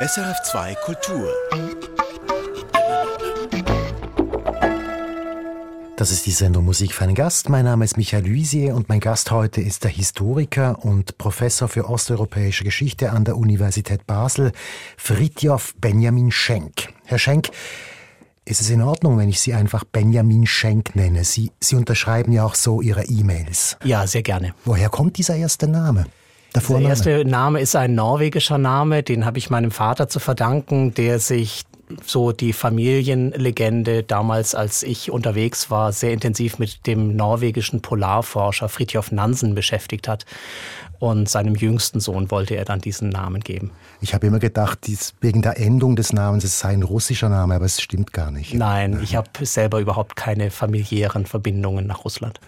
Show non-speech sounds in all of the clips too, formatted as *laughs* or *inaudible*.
SRF2 Kultur. Das ist die Sendung Musik für einen Gast. Mein Name ist Michael Luisier und mein Gast heute ist der Historiker und Professor für osteuropäische Geschichte an der Universität Basel, Fritjof Benjamin Schenk. Herr Schenk, ist es in Ordnung, wenn ich Sie einfach Benjamin Schenk nenne? Sie, Sie unterschreiben ja auch so Ihre E-Mails. Ja, sehr gerne. Woher kommt dieser erste Name? Der, der erste Name ist ein norwegischer Name, den habe ich meinem Vater zu verdanken, der sich so die Familienlegende damals, als ich unterwegs war, sehr intensiv mit dem norwegischen Polarforscher Fridtjof Nansen beschäftigt hat. Und seinem jüngsten Sohn wollte er dann diesen Namen geben. Ich habe immer gedacht, dies, wegen der Endung des Namens, es sei ein russischer Name, aber es stimmt gar nicht. Nein, ich habe selber überhaupt keine familiären Verbindungen nach Russland.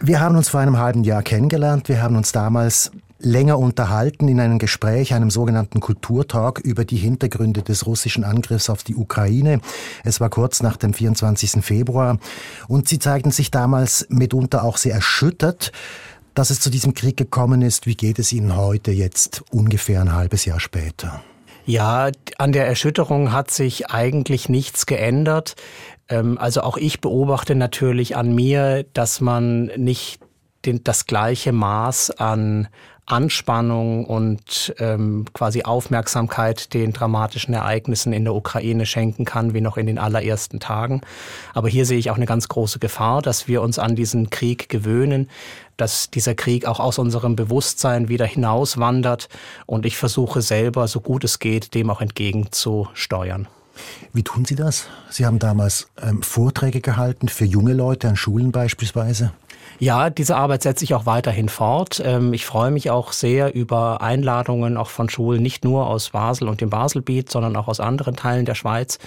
Wir haben uns vor einem halben Jahr kennengelernt. Wir haben uns damals länger unterhalten in einem Gespräch, einem sogenannten Kulturtalk über die Hintergründe des russischen Angriffs auf die Ukraine. Es war kurz nach dem 24. Februar und Sie zeigten sich damals mitunter auch sehr erschüttert, dass es zu diesem Krieg gekommen ist. Wie geht es Ihnen heute jetzt ungefähr ein halbes Jahr später? Ja, an der Erschütterung hat sich eigentlich nichts geändert. Ähm, also auch ich beobachte natürlich an mir, dass man nicht den, das gleiche Maß an Anspannung und ähm, quasi Aufmerksamkeit den dramatischen Ereignissen in der Ukraine schenken kann, wie noch in den allerersten Tagen. Aber hier sehe ich auch eine ganz große Gefahr, dass wir uns an diesen Krieg gewöhnen, dass dieser Krieg auch aus unserem Bewusstsein wieder hinauswandert. Und ich versuche selber, so gut es geht, dem auch entgegenzusteuern. Wie tun Sie das? Sie haben damals ähm, Vorträge gehalten für junge Leute an Schulen beispielsweise. Ja, diese Arbeit setze ich auch weiterhin fort. Ähm, ich freue mich auch sehr über Einladungen auch von Schulen, nicht nur aus Basel und dem Baselbiet, sondern auch aus anderen Teilen der Schweiz.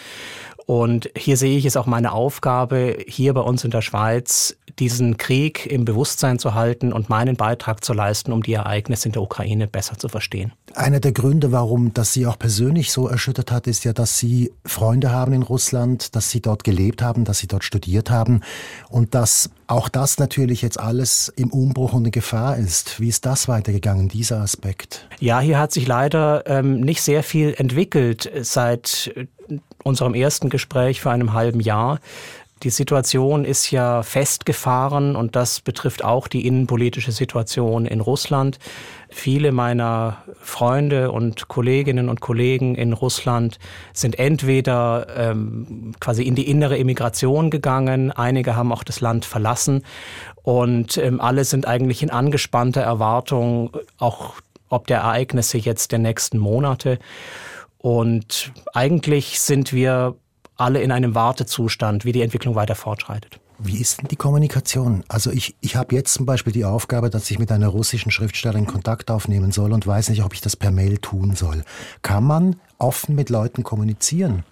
Und hier sehe ich es auch meine Aufgabe, hier bei uns in der Schweiz diesen Krieg im Bewusstsein zu halten und meinen Beitrag zu leisten, um die Ereignisse in der Ukraine besser zu verstehen. Einer der Gründe, warum das Sie auch persönlich so erschüttert hat, ist ja, dass Sie Freunde haben in Russland, dass Sie dort gelebt haben, dass Sie dort studiert haben und dass auch das natürlich jetzt alles im Umbruch und in Gefahr ist. Wie ist das weitergegangen, dieser Aspekt? Ja, hier hat sich leider ähm, nicht sehr viel entwickelt seit unserem ersten Gespräch vor einem halben Jahr. Die Situation ist ja festgefahren und das betrifft auch die innenpolitische Situation in Russland. Viele meiner Freunde und Kolleginnen und Kollegen in Russland sind entweder ähm, quasi in die innere Immigration gegangen, einige haben auch das Land verlassen und ähm, alle sind eigentlich in angespannter Erwartung, auch ob der Ereignisse jetzt der nächsten Monate. Und eigentlich sind wir alle in einem Wartezustand, wie die Entwicklung weiter fortschreitet. Wie ist denn die Kommunikation? Also ich, ich habe jetzt zum Beispiel die Aufgabe, dass ich mit einer russischen Schriftstellerin Kontakt aufnehmen soll und weiß nicht, ob ich das per Mail tun soll. Kann man offen mit Leuten kommunizieren,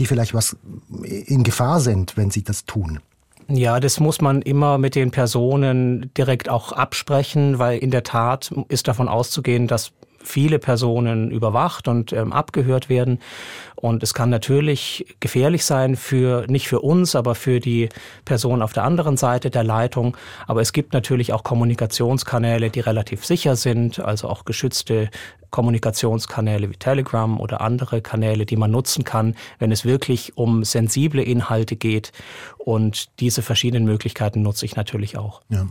die vielleicht was in Gefahr sind, wenn sie das tun? Ja, das muss man immer mit den Personen direkt auch absprechen, weil in der Tat ist davon auszugehen, dass viele Personen überwacht und ähm, abgehört werden. Und es kann natürlich gefährlich sein für, nicht für uns, aber für die Person auf der anderen Seite der Leitung. Aber es gibt natürlich auch Kommunikationskanäle, die relativ sicher sind, also auch geschützte Kommunikationskanäle wie Telegram oder andere Kanäle, die man nutzen kann, wenn es wirklich um sensible Inhalte geht. Und diese verschiedenen Möglichkeiten nutze ich natürlich auch. Ja.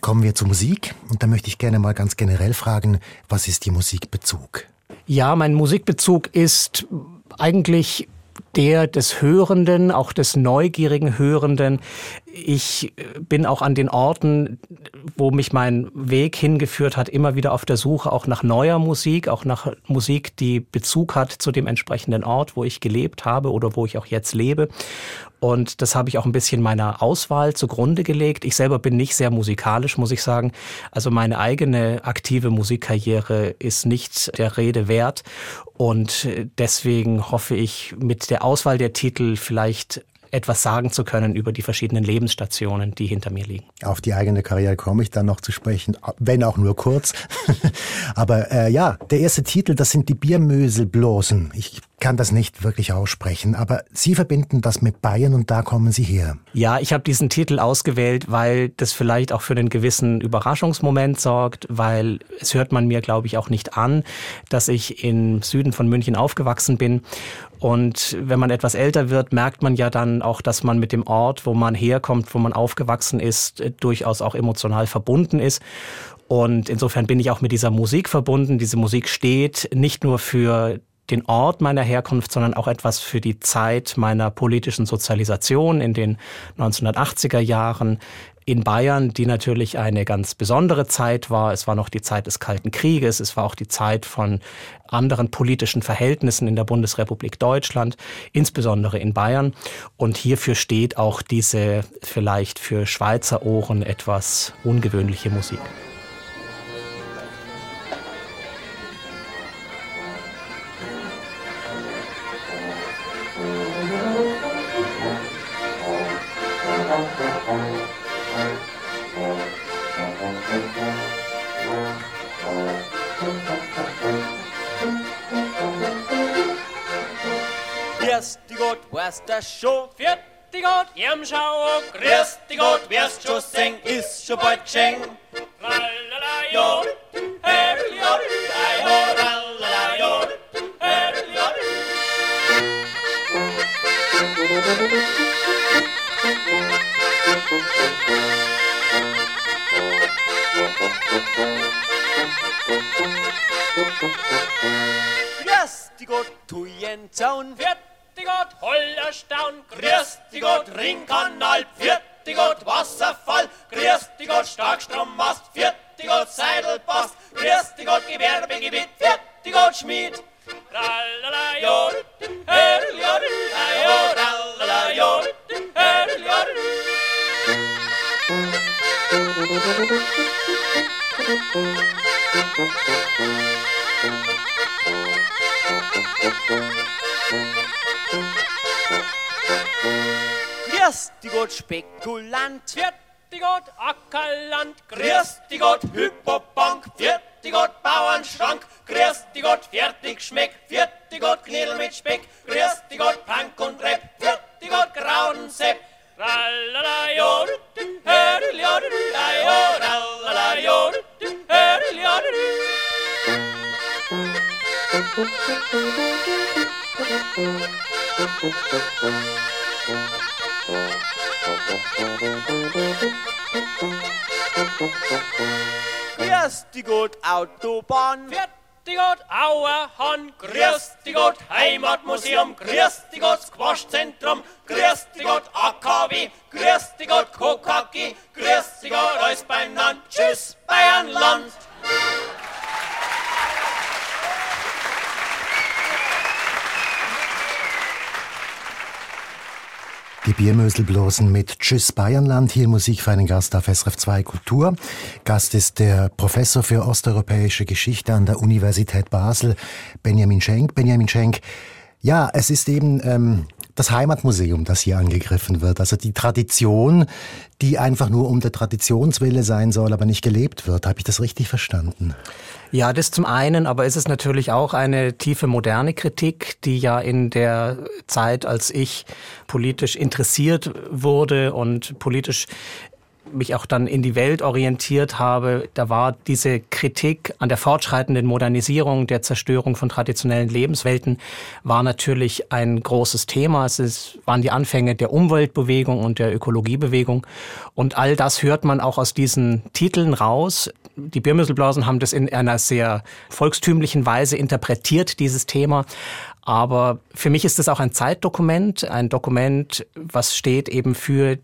Kommen wir zur Musik und da möchte ich gerne mal ganz generell fragen, was ist Ihr Musikbezug? Ja, mein Musikbezug ist eigentlich der des Hörenden, auch des neugierigen Hörenden. Ich bin auch an den Orten, wo mich mein Weg hingeführt hat, immer wieder auf der Suche auch nach neuer Musik, auch nach Musik, die Bezug hat zu dem entsprechenden Ort, wo ich gelebt habe oder wo ich auch jetzt lebe. Und das habe ich auch ein bisschen meiner Auswahl zugrunde gelegt. Ich selber bin nicht sehr musikalisch, muss ich sagen. Also meine eigene aktive Musikkarriere ist nicht der Rede wert. Und deswegen hoffe ich, mit der Auswahl der Titel vielleicht etwas sagen zu können über die verschiedenen Lebensstationen, die hinter mir liegen. Auf die eigene Karriere komme ich dann noch zu sprechen, wenn auch nur kurz. *laughs* Aber äh, ja, der erste Titel, das sind die Biermöselblosen. Ich kann das nicht wirklich aussprechen, aber Sie verbinden das mit Bayern und da kommen Sie her. Ja, ich habe diesen Titel ausgewählt, weil das vielleicht auch für einen gewissen Überraschungsmoment sorgt, weil es hört man mir, glaube ich, auch nicht an, dass ich im Süden von München aufgewachsen bin. Und wenn man etwas älter wird, merkt man ja dann auch, dass man mit dem Ort, wo man herkommt, wo man aufgewachsen ist, durchaus auch emotional verbunden ist. Und insofern bin ich auch mit dieser Musik verbunden. Diese Musik steht nicht nur für den Ort meiner Herkunft, sondern auch etwas für die Zeit meiner politischen Sozialisation in den 1980er Jahren in Bayern, die natürlich eine ganz besondere Zeit war. Es war noch die Zeit des Kalten Krieges, es war auch die Zeit von anderen politischen Verhältnissen in der Bundesrepublik Deutschland, insbesondere in Bayern. Und hierfür steht auch diese vielleicht für Schweizer Ohren etwas ungewöhnliche Musik. Was das schon für die Gott, ihrem Schau, grüß die Gott, wirst schon singen, ist schon bald geschenkt. Ackerland, grüß die Gott, Hypobank, viert die Gott, Bauernschrank, grüß die Gott, fertig schmeck, viert die Gott, Knädel mit Speck, grüß die Gott, Pank und Repp, viert die Gott, Graudensepp, rallala, jod, Grüß die Gott, Autobahn. Fährt die Gott, Auerhahn. Grüß die Gott, Heimatmuseum. Grüß die Gott, Squashzentrum. Grüß die Gott, AKW. Grüß die Gott, Kokaki. Grüß die Gott, alles beieinander. Tschüss, Bayernland. Biermöselblosen mit Tschüss Bayernland, hier Musik für einen Gast auf SRF 2 Kultur. Gast ist der Professor für osteuropäische Geschichte an der Universität Basel, Benjamin Schenk. Benjamin Schenk, ja, es ist eben ähm, das Heimatmuseum, das hier angegriffen wird. Also die Tradition, die einfach nur um der Traditionswille sein soll, aber nicht gelebt wird. Habe ich das richtig verstanden? Ja, das zum einen, aber es ist natürlich auch eine tiefe moderne Kritik, die ja in der Zeit, als ich politisch interessiert wurde und politisch mich auch dann in die Welt orientiert habe, da war diese Kritik an der fortschreitenden Modernisierung, der Zerstörung von traditionellen Lebenswelten, war natürlich ein großes Thema. Es ist, waren die Anfänge der Umweltbewegung und der Ökologiebewegung. Und all das hört man auch aus diesen Titeln raus. Die Biermüsselblasen haben das in einer sehr volkstümlichen Weise interpretiert, dieses Thema. Aber für mich ist es auch ein Zeitdokument, ein Dokument, was steht eben für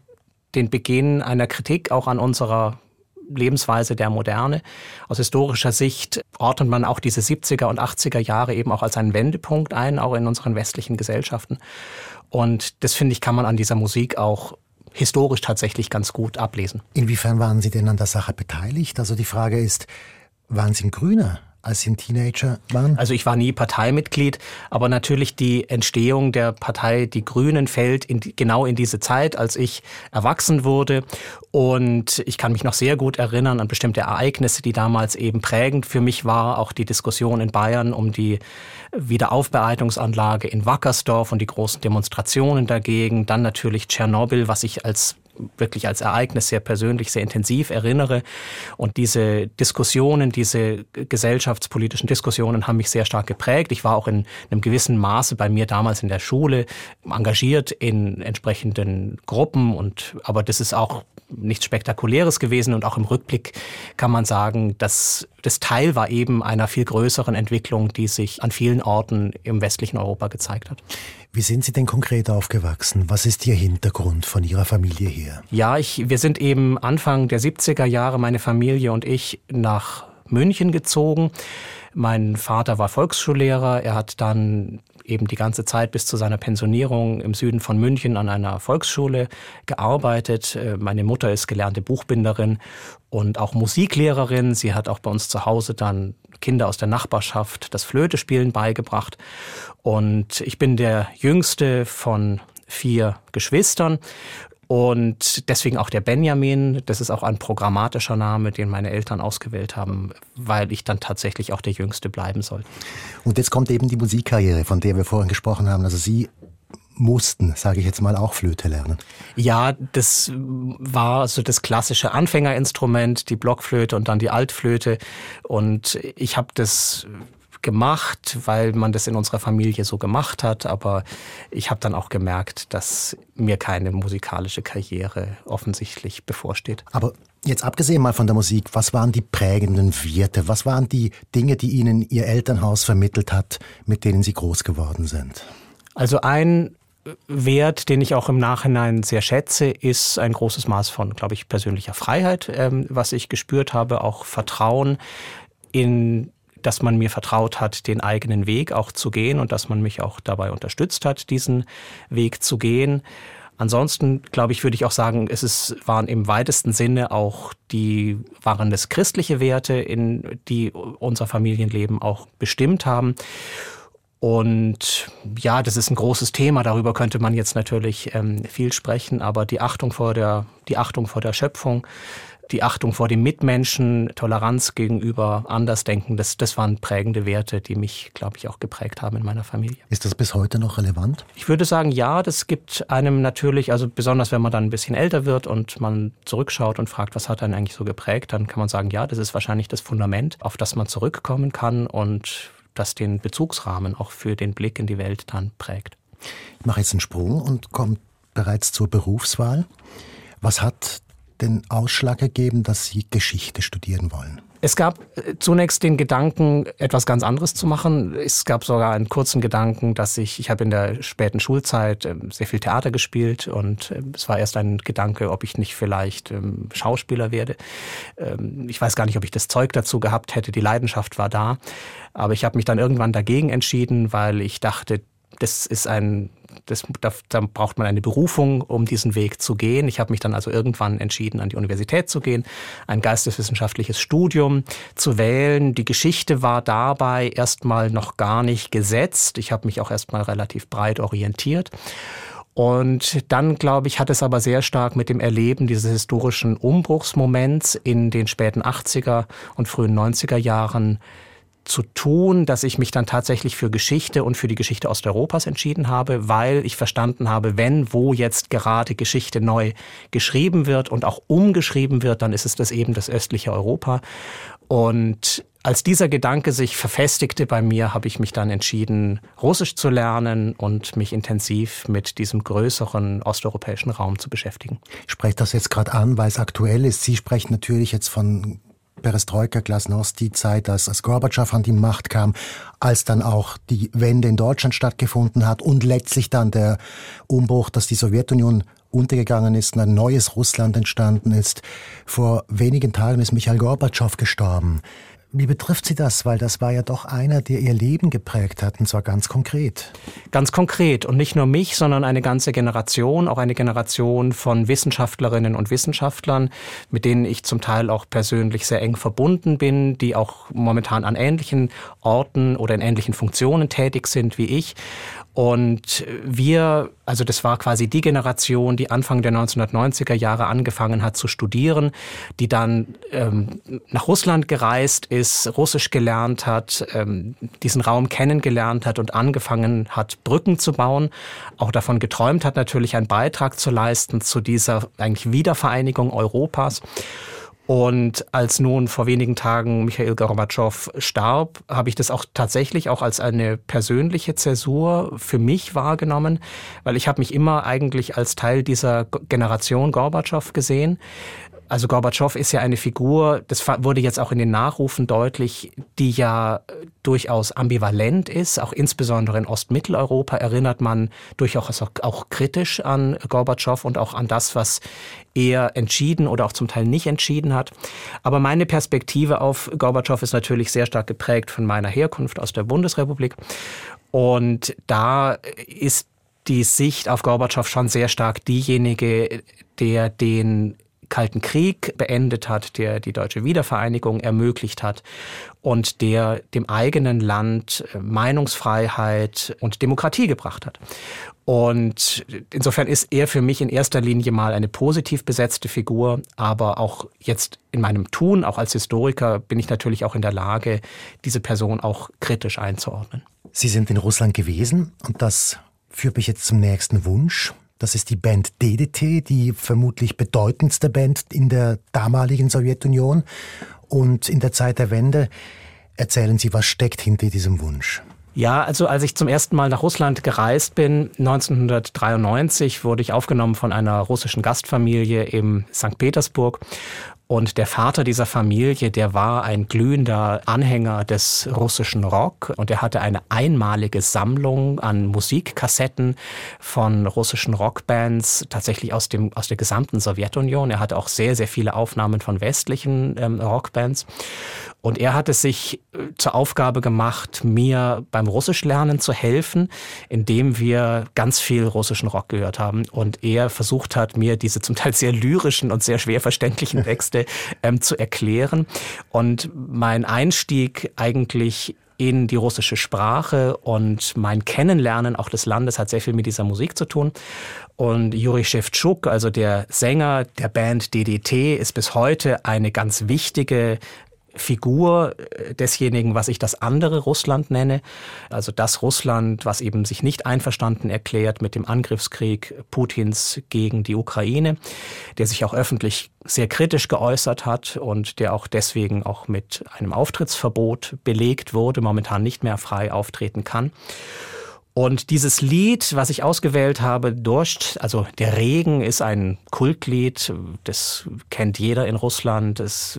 den Beginn einer Kritik auch an unserer Lebensweise der Moderne. Aus historischer Sicht ordnet man auch diese 70er und 80er Jahre eben auch als einen Wendepunkt ein, auch in unseren westlichen Gesellschaften. Und das finde ich, kann man an dieser Musik auch historisch tatsächlich ganz gut ablesen. Inwiefern waren Sie denn an der Sache beteiligt? Also die Frage ist, waren Sie ein Grüner? Als Sie ein Teenager waren? Also ich war nie Parteimitglied, aber natürlich die Entstehung der Partei Die Grünen fällt in genau in diese Zeit, als ich erwachsen wurde. Und ich kann mich noch sehr gut erinnern an bestimmte Ereignisse, die damals eben prägend für mich war. Auch die Diskussion in Bayern um die Wiederaufbereitungsanlage in Wackersdorf und die großen Demonstrationen dagegen. Dann natürlich Tschernobyl, was ich als wirklich als Ereignis sehr persönlich, sehr intensiv erinnere. Und diese Diskussionen, diese gesellschaftspolitischen Diskussionen haben mich sehr stark geprägt. Ich war auch in einem gewissen Maße bei mir damals in der Schule engagiert in entsprechenden Gruppen und, aber das ist auch nichts Spektakuläres gewesen und auch im Rückblick kann man sagen, dass das Teil war eben einer viel größeren Entwicklung, die sich an vielen Orten im westlichen Europa gezeigt hat. Wie sind Sie denn konkret aufgewachsen? Was ist Ihr Hintergrund von Ihrer Familie her? Ja, ich, wir sind eben Anfang der 70er Jahre, meine Familie und ich, nach München gezogen. Mein Vater war Volksschullehrer. Er hat dann eben die ganze Zeit bis zu seiner Pensionierung im Süden von München an einer Volksschule gearbeitet. Äh, meine Mutter ist gelernte Buchbinderin und auch Musiklehrerin. Sie hat auch bei uns zu Hause dann Kinder aus der Nachbarschaft das Flötespielen beigebracht. Und ich bin der jüngste von vier Geschwistern und deswegen auch der Benjamin, das ist auch ein programmatischer Name, den meine Eltern ausgewählt haben, weil ich dann tatsächlich auch der Jüngste bleiben soll. Und jetzt kommt eben die Musikkarriere, von der wir vorhin gesprochen haben. Also Sie mussten, sage ich jetzt mal, auch Flöte lernen. Ja, das war so das klassische Anfängerinstrument, die Blockflöte und dann die Altflöte. Und ich habe das gemacht, weil man das in unserer Familie so gemacht hat. Aber ich habe dann auch gemerkt, dass mir keine musikalische Karriere offensichtlich bevorsteht. Aber jetzt abgesehen mal von der Musik, was waren die prägenden Werte? Was waren die Dinge, die Ihnen Ihr Elternhaus vermittelt hat, mit denen Sie groß geworden sind? Also ein Wert, den ich auch im Nachhinein sehr schätze, ist ein großes Maß von, glaube ich, persönlicher Freiheit, ähm, was ich gespürt habe, auch Vertrauen in dass man mir vertraut hat, den eigenen Weg auch zu gehen und dass man mich auch dabei unterstützt hat, diesen Weg zu gehen. Ansonsten, glaube ich, würde ich auch sagen, es ist, waren im weitesten Sinne auch die, waren das christliche Werte, in die unser Familienleben auch bestimmt haben. Und ja, das ist ein großes Thema. Darüber könnte man jetzt natürlich ähm, viel sprechen. Aber die Achtung vor der, die Achtung vor der Schöpfung, die Achtung vor dem Mitmenschen, Toleranz gegenüber Andersdenken, das, das waren prägende Werte, die mich, glaube ich, auch geprägt haben in meiner Familie. Ist das bis heute noch relevant? Ich würde sagen, ja, das gibt einem natürlich, also besonders wenn man dann ein bisschen älter wird und man zurückschaut und fragt, was hat einen eigentlich so geprägt, dann kann man sagen, ja, das ist wahrscheinlich das Fundament, auf das man zurückkommen kann und das den Bezugsrahmen auch für den Blick in die Welt dann prägt. Ich mache jetzt einen Sprung und komme bereits zur Berufswahl. Was hat den Ausschlag gegeben, dass Sie Geschichte studieren wollen? Es gab äh, zunächst den Gedanken, etwas ganz anderes zu machen. Es gab sogar einen kurzen Gedanken, dass ich, ich habe in der späten Schulzeit ähm, sehr viel Theater gespielt und ähm, es war erst ein Gedanke, ob ich nicht vielleicht ähm, Schauspieler werde. Ich weiß gar nicht, ob ich das Zeug dazu gehabt hätte. Die Leidenschaft war da. Aber ich habe mich dann irgendwann dagegen entschieden, weil ich dachte, das ist ein, das, da, da braucht man eine Berufung, um diesen Weg zu gehen. Ich habe mich dann also irgendwann entschieden, an die Universität zu gehen, ein geisteswissenschaftliches Studium zu wählen. Die Geschichte war dabei erstmal noch gar nicht gesetzt. Ich habe mich auch erstmal relativ breit orientiert. Und dann, glaube ich, hat es aber sehr stark mit dem Erleben dieses historischen Umbruchsmoments in den späten 80er und frühen 90er Jahren zu tun, dass ich mich dann tatsächlich für Geschichte und für die Geschichte Osteuropas entschieden habe, weil ich verstanden habe, wenn wo jetzt gerade Geschichte neu geschrieben wird und auch umgeschrieben wird, dann ist es das eben das östliche Europa. Und als dieser Gedanke sich verfestigte bei mir, habe ich mich dann entschieden, Russisch zu lernen und mich intensiv mit diesem größeren osteuropäischen Raum zu beschäftigen. Ich spreche das jetzt gerade an, weil es aktuell ist. Sie sprechen natürlich jetzt von Perestroika, Glasnost, die Zeit, als, als Gorbatschow an die Macht kam, als dann auch die Wende in Deutschland stattgefunden hat und letztlich dann der Umbruch, dass die Sowjetunion untergegangen ist und ein neues Russland entstanden ist. Vor wenigen Tagen ist Michael Gorbatschow gestorben. Wie betrifft Sie das? Weil das war ja doch einer, der Ihr Leben geprägt hat, und zwar ganz konkret. Ganz konkret. Und nicht nur mich, sondern eine ganze Generation, auch eine Generation von Wissenschaftlerinnen und Wissenschaftlern, mit denen ich zum Teil auch persönlich sehr eng verbunden bin, die auch momentan an ähnlichen Orten oder in ähnlichen Funktionen tätig sind wie ich. Und wir, also das war quasi die Generation, die Anfang der 1990er Jahre angefangen hat zu studieren, die dann ähm, nach Russland gereist ist, Russisch gelernt hat, ähm, diesen Raum kennengelernt hat und angefangen hat, Brücken zu bauen, auch davon geträumt hat, natürlich einen Beitrag zu leisten zu dieser eigentlich Wiedervereinigung Europas. Und als nun vor wenigen Tagen Michael Gorbatschow starb, habe ich das auch tatsächlich auch als eine persönliche Zäsur für mich wahrgenommen, weil ich habe mich immer eigentlich als Teil dieser Generation Gorbatschow gesehen. Also Gorbatschow ist ja eine Figur, das wurde jetzt auch in den Nachrufen deutlich, die ja durchaus ambivalent ist. Auch insbesondere in Ostmitteleuropa erinnert man durchaus auch, auch kritisch an Gorbatschow und auch an das, was er entschieden oder auch zum Teil nicht entschieden hat. Aber meine Perspektive auf Gorbatschow ist natürlich sehr stark geprägt von meiner Herkunft aus der Bundesrepublik. Und da ist die Sicht auf Gorbatschow schon sehr stark diejenige, der den Kalten Krieg beendet hat, der die deutsche Wiedervereinigung ermöglicht hat und der dem eigenen Land äh, Meinungsfreiheit und Demokratie gebracht hat. Und insofern ist er für mich in erster Linie mal eine positiv besetzte Figur, aber auch jetzt in meinem Tun, auch als Historiker, bin ich natürlich auch in der Lage, diese Person auch kritisch einzuordnen. Sie sind in Russland gewesen und das führt mich jetzt zum nächsten Wunsch. Das ist die Band DDT, die vermutlich bedeutendste Band in der damaligen Sowjetunion. Und in der Zeit der Wende erzählen Sie, was steckt hinter diesem Wunsch? Ja, also als ich zum ersten Mal nach Russland gereist bin, 1993, wurde ich aufgenommen von einer russischen Gastfamilie im St. Petersburg und der Vater dieser Familie, der war ein glühender Anhänger des russischen Rock und er hatte eine einmalige Sammlung an Musikkassetten von russischen Rockbands, tatsächlich aus, dem, aus der gesamten Sowjetunion. Er hatte auch sehr, sehr viele Aufnahmen von westlichen ähm, Rockbands. Und er hat es sich äh, zur Aufgabe gemacht, mir beim Russischlernen zu helfen, indem wir ganz viel russischen Rock gehört haben. Und er versucht hat, mir diese zum Teil sehr lyrischen und sehr schwer verständlichen *laughs* Texte ähm, zu erklären. Und mein Einstieg eigentlich in die russische Sprache und mein Kennenlernen auch des Landes hat sehr viel mit dieser Musik zu tun. Und Juri Shevchuk, also der Sänger der Band DDT, ist bis heute eine ganz wichtige Figur äh, desjenigen, was ich das andere Russland nenne. Also das Russland, was eben sich nicht einverstanden erklärt mit dem Angriffskrieg Putins gegen die Ukraine, der sich auch öffentlich sehr kritisch geäußert hat und der auch deswegen auch mit einem Auftrittsverbot belegt wurde, momentan nicht mehr frei auftreten kann. Und dieses Lied, was ich ausgewählt habe, Durst, also der Regen, ist ein Kultlied. Das kennt jeder in Russland. Das,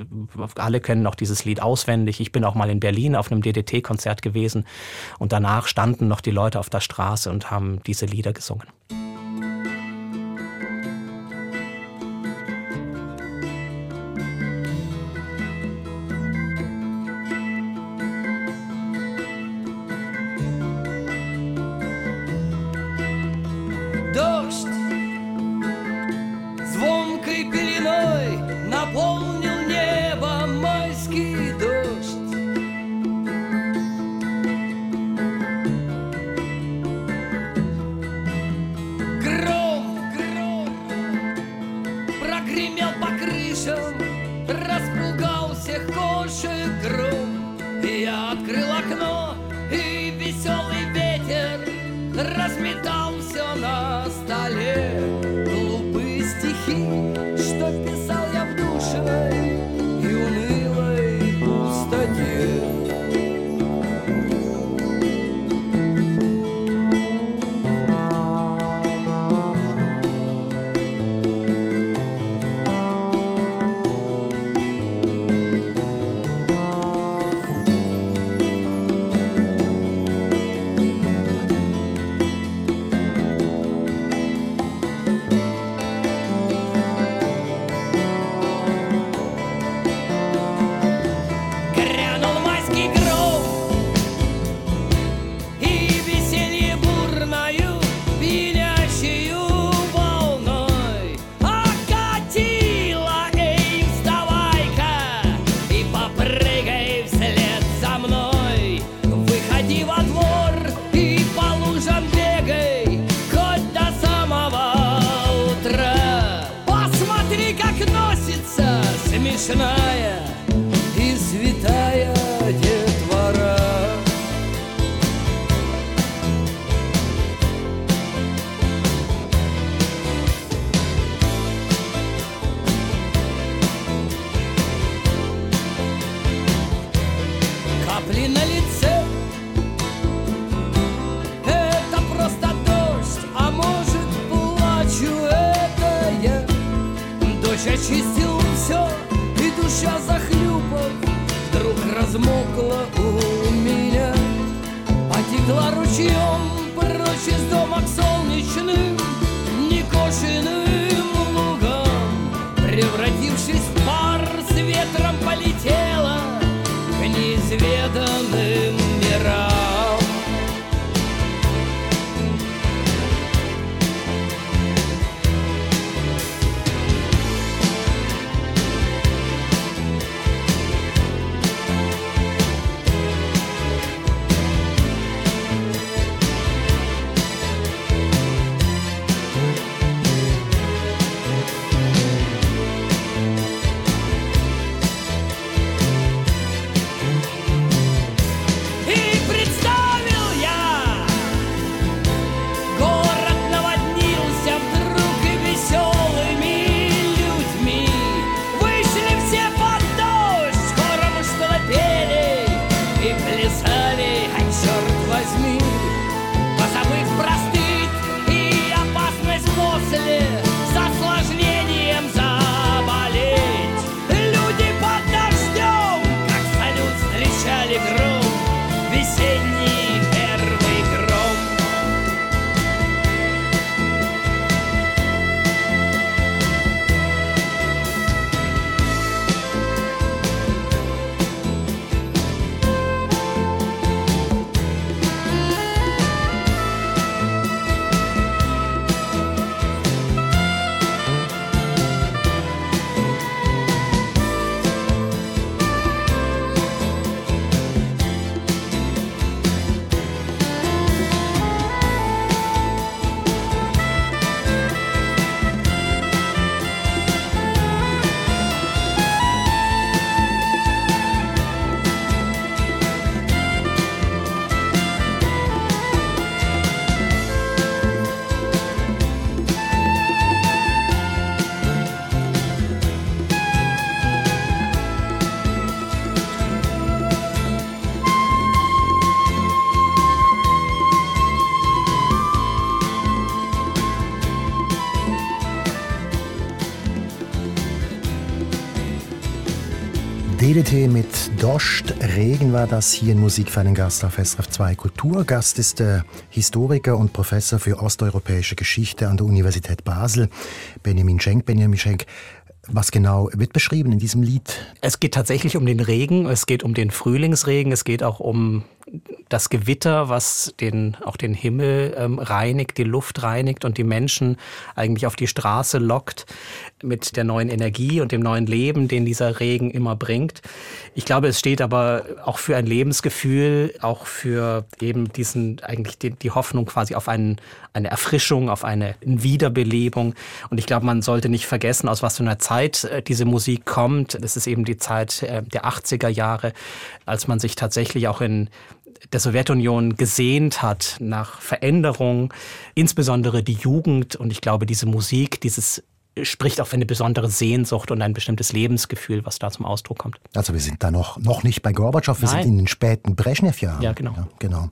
alle kennen auch dieses Lied auswendig. Ich bin auch mal in Berlin auf einem DDT-Konzert gewesen und danach standen noch die Leute auf der Straße und haben diese Lieder gesungen. DDT mit Dost, Regen war das hier in Musik für einen Gast auf SRF 2 Kultur. Gast ist der Historiker und Professor für osteuropäische Geschichte an der Universität Basel, Benjamin Schenk. Benjamin Schenk, was genau wird beschrieben in diesem Lied? Es geht tatsächlich um den Regen, es geht um den Frühlingsregen, es geht auch um das Gewitter, was den, auch den Himmel ähm, reinigt, die Luft reinigt und die Menschen eigentlich auf die Straße lockt mit der neuen Energie und dem neuen Leben, den dieser Regen immer bringt. Ich glaube, es steht aber auch für ein Lebensgefühl, auch für eben diesen, eigentlich die, die Hoffnung quasi auf einen, eine Erfrischung, auf eine Wiederbelebung. Und ich glaube, man sollte nicht vergessen, aus was für einer Zeit äh, diese Musik kommt. Das ist eben die Zeit äh, der 80er Jahre, als man sich tatsächlich auch in der Sowjetunion gesehnt hat nach Veränderung, insbesondere die Jugend. Und ich glaube, diese Musik, dieses spricht auf eine besondere Sehnsucht und ein bestimmtes Lebensgefühl, was da zum Ausdruck kommt. Also wir sind da noch, noch nicht bei Gorbatschow, wir Nein. sind in den späten Brezhnev-Jahren. Ja, genau. Ja, genau.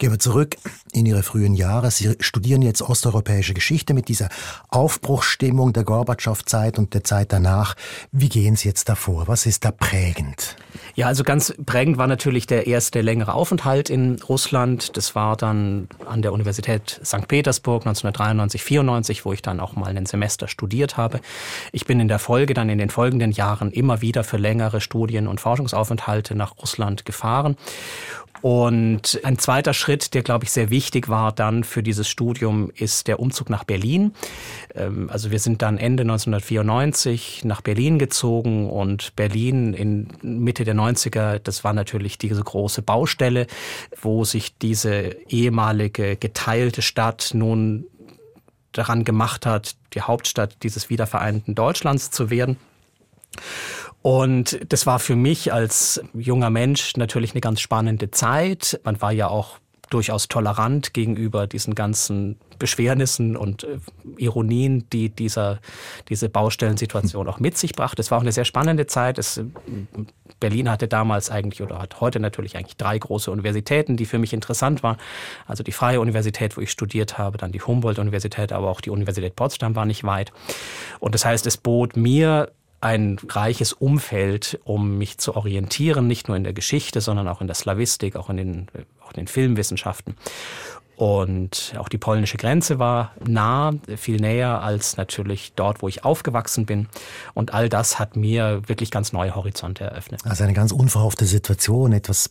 Gehen wir zurück in Ihre frühen Jahre. Sie studieren jetzt osteuropäische Geschichte mit dieser Aufbruchsstimmung der Gorbatschow-Zeit und der Zeit danach. Wie gehen Sie jetzt davor? Was ist da prägend? Ja, also ganz prägend war natürlich der erste längere Aufenthalt in Russland. Das war dann an der Universität St. Petersburg 1993, 94, wo ich dann auch mal ein Semester studiert habe. Ich bin in der Folge dann in den folgenden Jahren immer wieder für längere Studien- und Forschungsaufenthalte nach Russland gefahren. Und ein zweiter Schritt, der, glaube ich, sehr wichtig war dann für dieses Studium, ist der Umzug nach Berlin. Ähm, Also wir sind dann Ende 1994 nach Berlin gezogen und Berlin in Mitte der 90er, das war natürlich diese große Baustelle, wo sich diese ehemalige geteilte Stadt nun daran gemacht hat, die Hauptstadt dieses wiedervereinten Deutschlands zu werden. Und das war für mich als junger Mensch natürlich eine ganz spannende Zeit. Man war ja auch durchaus tolerant gegenüber diesen ganzen Beschwernissen und äh, Ironien, die dieser, diese Baustellensituation auch mit sich brachte. Es war auch eine sehr spannende Zeit. Es, Berlin hatte damals eigentlich oder hat heute natürlich eigentlich drei große Universitäten, die für mich interessant waren. Also die Freie Universität, wo ich studiert habe, dann die Humboldt-Universität, aber auch die Universität Potsdam war nicht weit. Und das heißt, es bot mir ein reiches Umfeld, um mich zu orientieren, nicht nur in der Geschichte, sondern auch in der Slavistik, auch in den, auch in den Filmwissenschaften. Und auch die polnische Grenze war nah, viel näher als natürlich dort, wo ich aufgewachsen bin. Und all das hat mir wirklich ganz neue Horizonte eröffnet. Also eine ganz unverhoffte Situation, etwas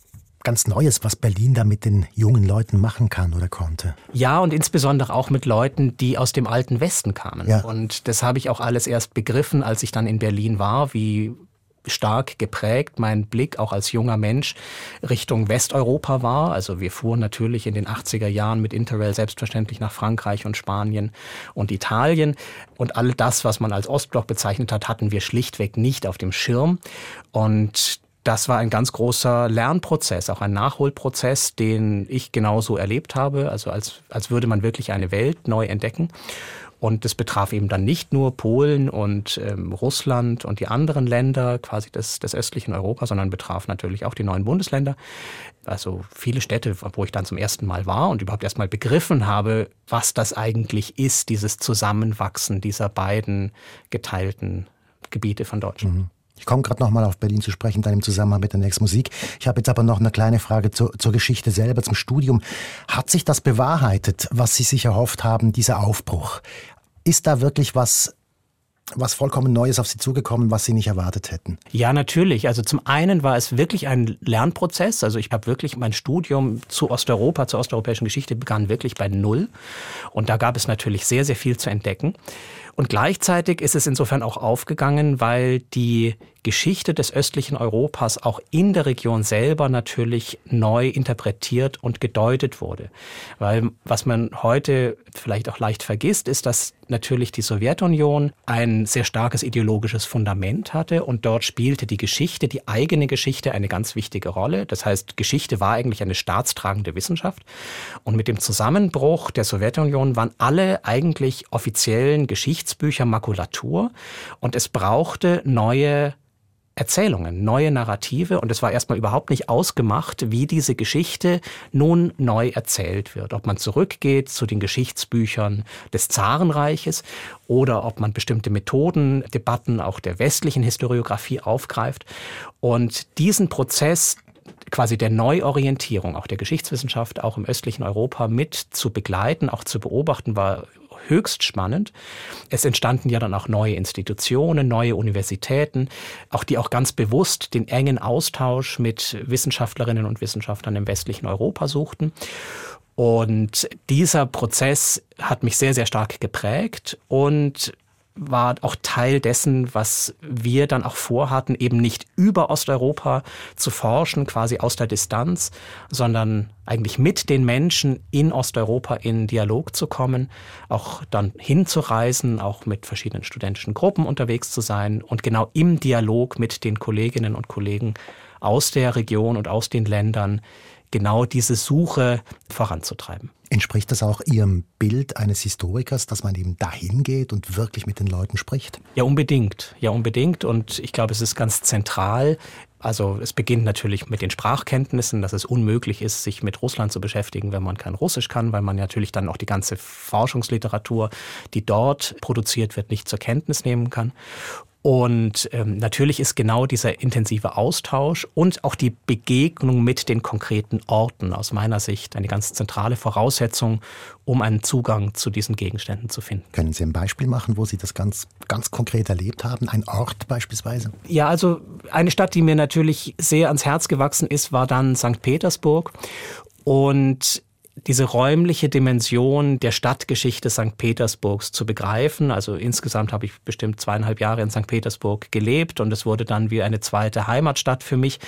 ganz Neues, was Berlin da mit den jungen Leuten machen kann oder konnte. Ja, und insbesondere auch mit Leuten, die aus dem alten Westen kamen. Ja. Und das habe ich auch alles erst begriffen, als ich dann in Berlin war, wie stark geprägt mein Blick auch als junger Mensch Richtung Westeuropa war. Also wir fuhren natürlich in den 80er Jahren mit Interrail selbstverständlich nach Frankreich und Spanien und Italien. Und all das, was man als Ostblock bezeichnet hat, hatten wir schlichtweg nicht auf dem Schirm. Und das war ein ganz großer Lernprozess, auch ein Nachholprozess, den ich genauso erlebt habe, also als, als würde man wirklich eine Welt neu entdecken. Und das betraf eben dann nicht nur Polen und ähm, Russland und die anderen Länder quasi des, des östlichen Europa, sondern betraf natürlich auch die neuen Bundesländer. Also viele Städte, wo ich dann zum ersten Mal war und überhaupt erst mal begriffen habe, was das eigentlich ist, dieses Zusammenwachsen dieser beiden geteilten Gebiete von Deutschland. Mhm. Ich komme gerade nochmal auf Berlin zu sprechen, dann im Zusammenhang mit der nächsten Musik. Ich habe jetzt aber noch eine kleine Frage zur, zur Geschichte selber, zum Studium. Hat sich das bewahrheitet, was Sie sich erhofft haben, dieser Aufbruch? Ist da wirklich was was vollkommen Neues auf Sie zugekommen, was Sie nicht erwartet hätten? Ja, natürlich. Also zum einen war es wirklich ein Lernprozess. Also ich habe wirklich mein Studium zu Osteuropa, zur osteuropäischen Geschichte begann wirklich bei Null. Und da gab es natürlich sehr, sehr viel zu entdecken. Und gleichzeitig ist es insofern auch aufgegangen, weil die Geschichte des östlichen Europas auch in der Region selber natürlich neu interpretiert und gedeutet wurde. Weil was man heute vielleicht auch leicht vergisst, ist, dass natürlich die Sowjetunion ein sehr starkes ideologisches Fundament hatte und dort spielte die Geschichte, die eigene Geschichte eine ganz wichtige Rolle. Das heißt, Geschichte war eigentlich eine staatstragende Wissenschaft. Und mit dem Zusammenbruch der Sowjetunion waren alle eigentlich offiziellen Geschichtsbücher Makulatur und es brauchte neue Erzählungen, neue Narrative und es war erstmal überhaupt nicht ausgemacht, wie diese Geschichte nun neu erzählt wird. Ob man zurückgeht zu den Geschichtsbüchern des Zarenreiches oder ob man bestimmte Methoden, Debatten auch der westlichen Historiografie aufgreift. Und diesen Prozess quasi der Neuorientierung auch der Geschichtswissenschaft auch im östlichen Europa mit zu begleiten, auch zu beobachten, war höchst spannend. Es entstanden ja dann auch neue Institutionen, neue Universitäten, auch die auch ganz bewusst den engen Austausch mit Wissenschaftlerinnen und Wissenschaftlern im westlichen Europa suchten. Und dieser Prozess hat mich sehr, sehr stark geprägt und war auch Teil dessen, was wir dann auch vorhatten, eben nicht über Osteuropa zu forschen, quasi aus der Distanz, sondern eigentlich mit den Menschen in Osteuropa in Dialog zu kommen, auch dann hinzureisen, auch mit verschiedenen studentischen Gruppen unterwegs zu sein und genau im Dialog mit den Kolleginnen und Kollegen aus der Region und aus den Ländern genau diese Suche voranzutreiben. Entspricht das auch Ihrem Bild eines Historikers, dass man eben dahin geht und wirklich mit den Leuten spricht? Ja, unbedingt. Ja, unbedingt. Und ich glaube, es ist ganz zentral. Also es beginnt natürlich mit den Sprachkenntnissen, dass es unmöglich ist, sich mit Russland zu beschäftigen, wenn man kein Russisch kann, weil man natürlich dann auch die ganze Forschungsliteratur, die dort produziert wird, nicht zur Kenntnis nehmen kann. Und ähm, natürlich ist genau dieser intensive Austausch und auch die Begegnung mit den konkreten Orten aus meiner Sicht eine ganz zentrale Voraussetzung, um einen Zugang zu diesen Gegenständen zu finden. Können Sie ein Beispiel machen, wo Sie das ganz, ganz konkret erlebt haben? Ein Ort beispielsweise? Ja, also eine Stadt, die mir natürlich sehr ans Herz gewachsen ist, war dann St. Petersburg. Und diese räumliche Dimension der Stadtgeschichte St. Petersburgs zu begreifen. Also insgesamt habe ich bestimmt zweieinhalb Jahre in St. Petersburg gelebt und es wurde dann wie eine zweite Heimatstadt für mich.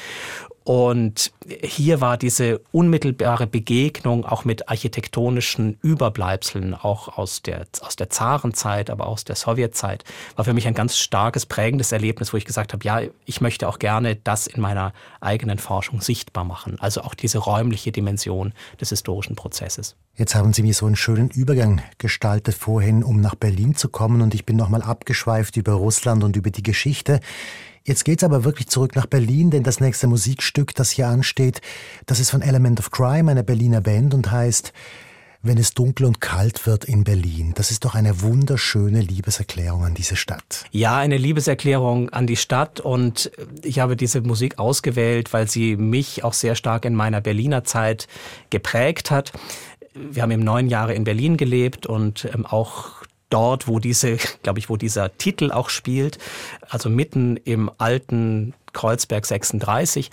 Und hier war diese unmittelbare Begegnung auch mit architektonischen Überbleibseln, auch aus der, aus der Zarenzeit, aber auch aus der Sowjetzeit, war für mich ein ganz starkes, prägendes Erlebnis, wo ich gesagt habe, ja, ich möchte auch gerne das in meiner eigenen Forschung sichtbar machen. Also auch diese räumliche Dimension des historischen Prozesses. Jetzt haben Sie mir so einen schönen Übergang gestaltet vorhin, um nach Berlin zu kommen und ich bin nochmal abgeschweift über Russland und über die Geschichte. Jetzt geht's aber wirklich zurück nach Berlin, denn das nächste Musikstück, das hier ansteht, das ist von Element of Crime, einer Berliner Band und heißt Wenn es dunkel und kalt wird in Berlin. Das ist doch eine wunderschöne Liebeserklärung an diese Stadt. Ja, eine Liebeserklärung an die Stadt und ich habe diese Musik ausgewählt, weil sie mich auch sehr stark in meiner Berliner Zeit geprägt hat. Wir haben eben neun Jahre in Berlin gelebt und ähm, auch dort, wo diese, glaube ich, wo dieser Titel auch spielt, also mitten im alten Kreuzberg 36.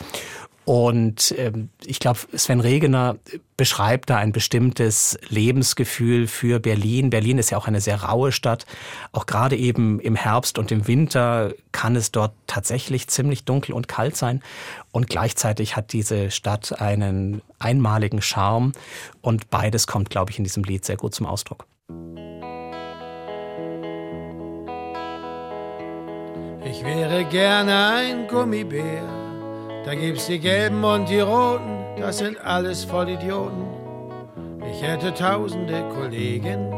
Und ähm, ich glaube, Sven Regener beschreibt da ein bestimmtes Lebensgefühl für Berlin. Berlin ist ja auch eine sehr raue Stadt. Auch gerade eben im Herbst und im Winter kann es dort tatsächlich ziemlich dunkel und kalt sein. Und gleichzeitig hat diese Stadt einen einmaligen Charme. Und beides kommt, glaube ich, in diesem Lied sehr gut zum Ausdruck. Ich wäre gerne ein Gummibär. Da gibt's die Gelben und die Roten, das sind alles Vollidioten. Ich hätte tausende Kollegen.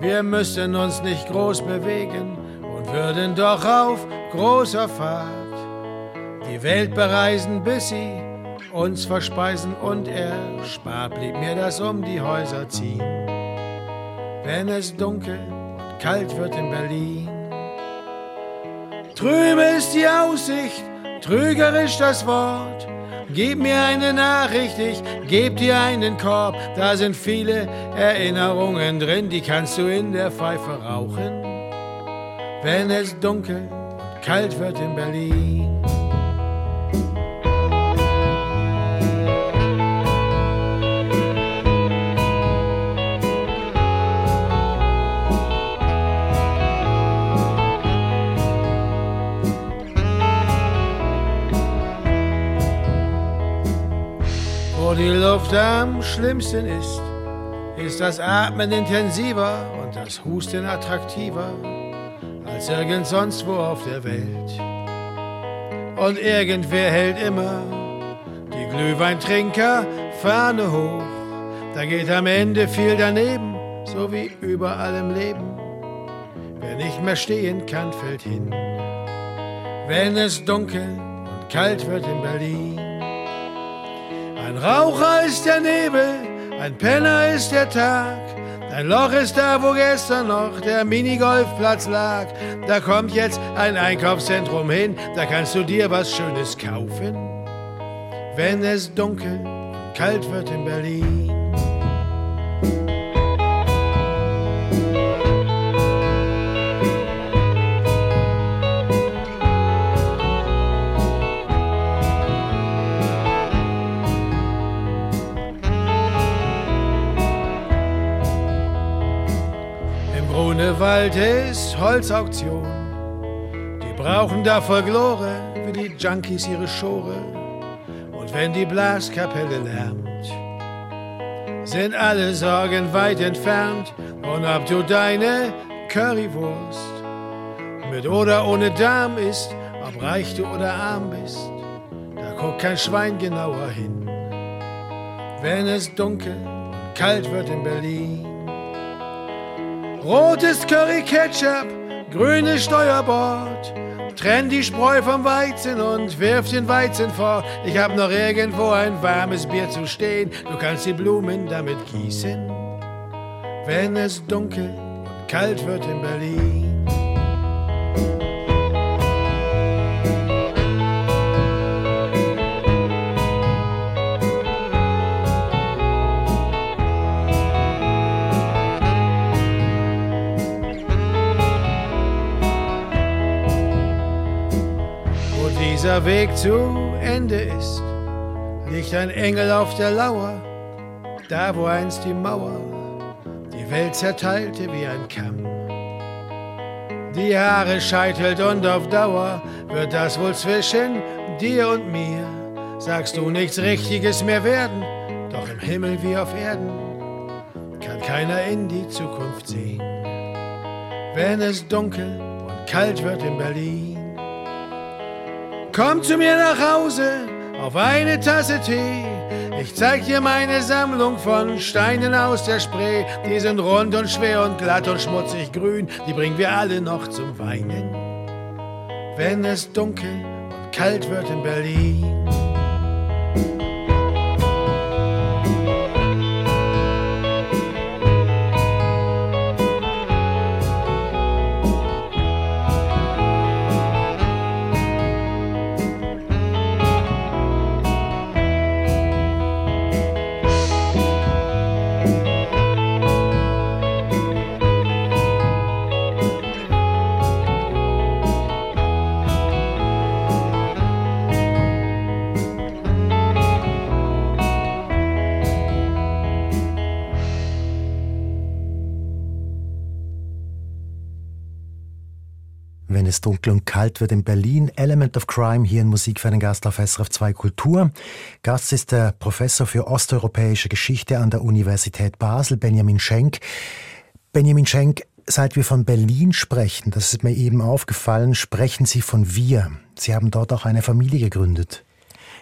Wir müssten uns nicht groß bewegen und würden doch auf großer Fahrt die Welt bereisen, bis sie uns verspeisen und erspart blieb mir das um die Häuser ziehen. Wenn es dunkel und kalt wird in Berlin, Trübe ist die Aussicht, trügerisch das Wort. Gib mir eine Nachricht, ich geb dir einen Korb. Da sind viele Erinnerungen drin, die kannst du in der Pfeife rauchen. Wenn es dunkel und kalt wird in Berlin. Die Luft am schlimmsten ist, ist das Atmen intensiver und das Husten attraktiver als irgend sonst wo auf der Welt. Und irgendwer hält immer die Glühweintrinker Fahne hoch. Da geht am Ende viel daneben, so wie überall im Leben. Wer nicht mehr stehen kann, fällt hin. Wenn es dunkel und kalt wird in Berlin. Raucher ist der Nebel, ein Penner ist der Tag. Ein Loch ist da, wo gestern noch der Minigolfplatz lag. Da kommt jetzt ein Einkaufszentrum hin, da kannst du dir was Schönes kaufen. Wenn es dunkel kalt wird in Berlin. Grunewald ist Holzauktion. Die brauchen da Folklore, wie die Junkies ihre Schore. Und wenn die Blaskapelle lärmt, sind alle Sorgen weit entfernt. Und ob du deine Currywurst mit oder ohne Darm isst, ob reich du oder arm bist, da guckt kein Schwein genauer hin. Wenn es dunkel und kalt wird in Berlin, Rotes Curry Ketchup, grünes Steuerbord. Trenn die Spreu vom Weizen und wirf den Weizen fort. Ich hab noch irgendwo ein warmes Bier zu stehen. Du kannst die Blumen damit gießen. Wenn es dunkel und kalt wird in Berlin. Dieser Weg zu Ende ist, liegt ein Engel auf der Lauer, da wo einst die Mauer die Welt zerteilte wie ein Kamm. Die Haare scheitelt und auf Dauer wird das wohl zwischen dir und mir sagst du nichts Richtiges mehr werden, doch im Himmel wie auf Erden kann keiner in die Zukunft sehen. Wenn es dunkel und kalt wird in Berlin, komm zu mir nach Hause auf eine Tasse Tee. Ich zeig dir meine Sammlung von Steinen aus der Spree. Die sind rund und schwer und glatt und schmutzig grün. Die bringen wir alle noch zum Weinen. Wenn es dunkel und kalt wird in Berlin. Dunkel und kalt wird in Berlin, Element of Crime hier in Musik für einen Gast auf SRF 2 Kultur. Gast ist der Professor für osteuropäische Geschichte an der Universität Basel, Benjamin Schenk. Benjamin Schenk, seit wir von Berlin sprechen, das ist mir eben aufgefallen, sprechen Sie von wir. Sie haben dort auch eine Familie gegründet.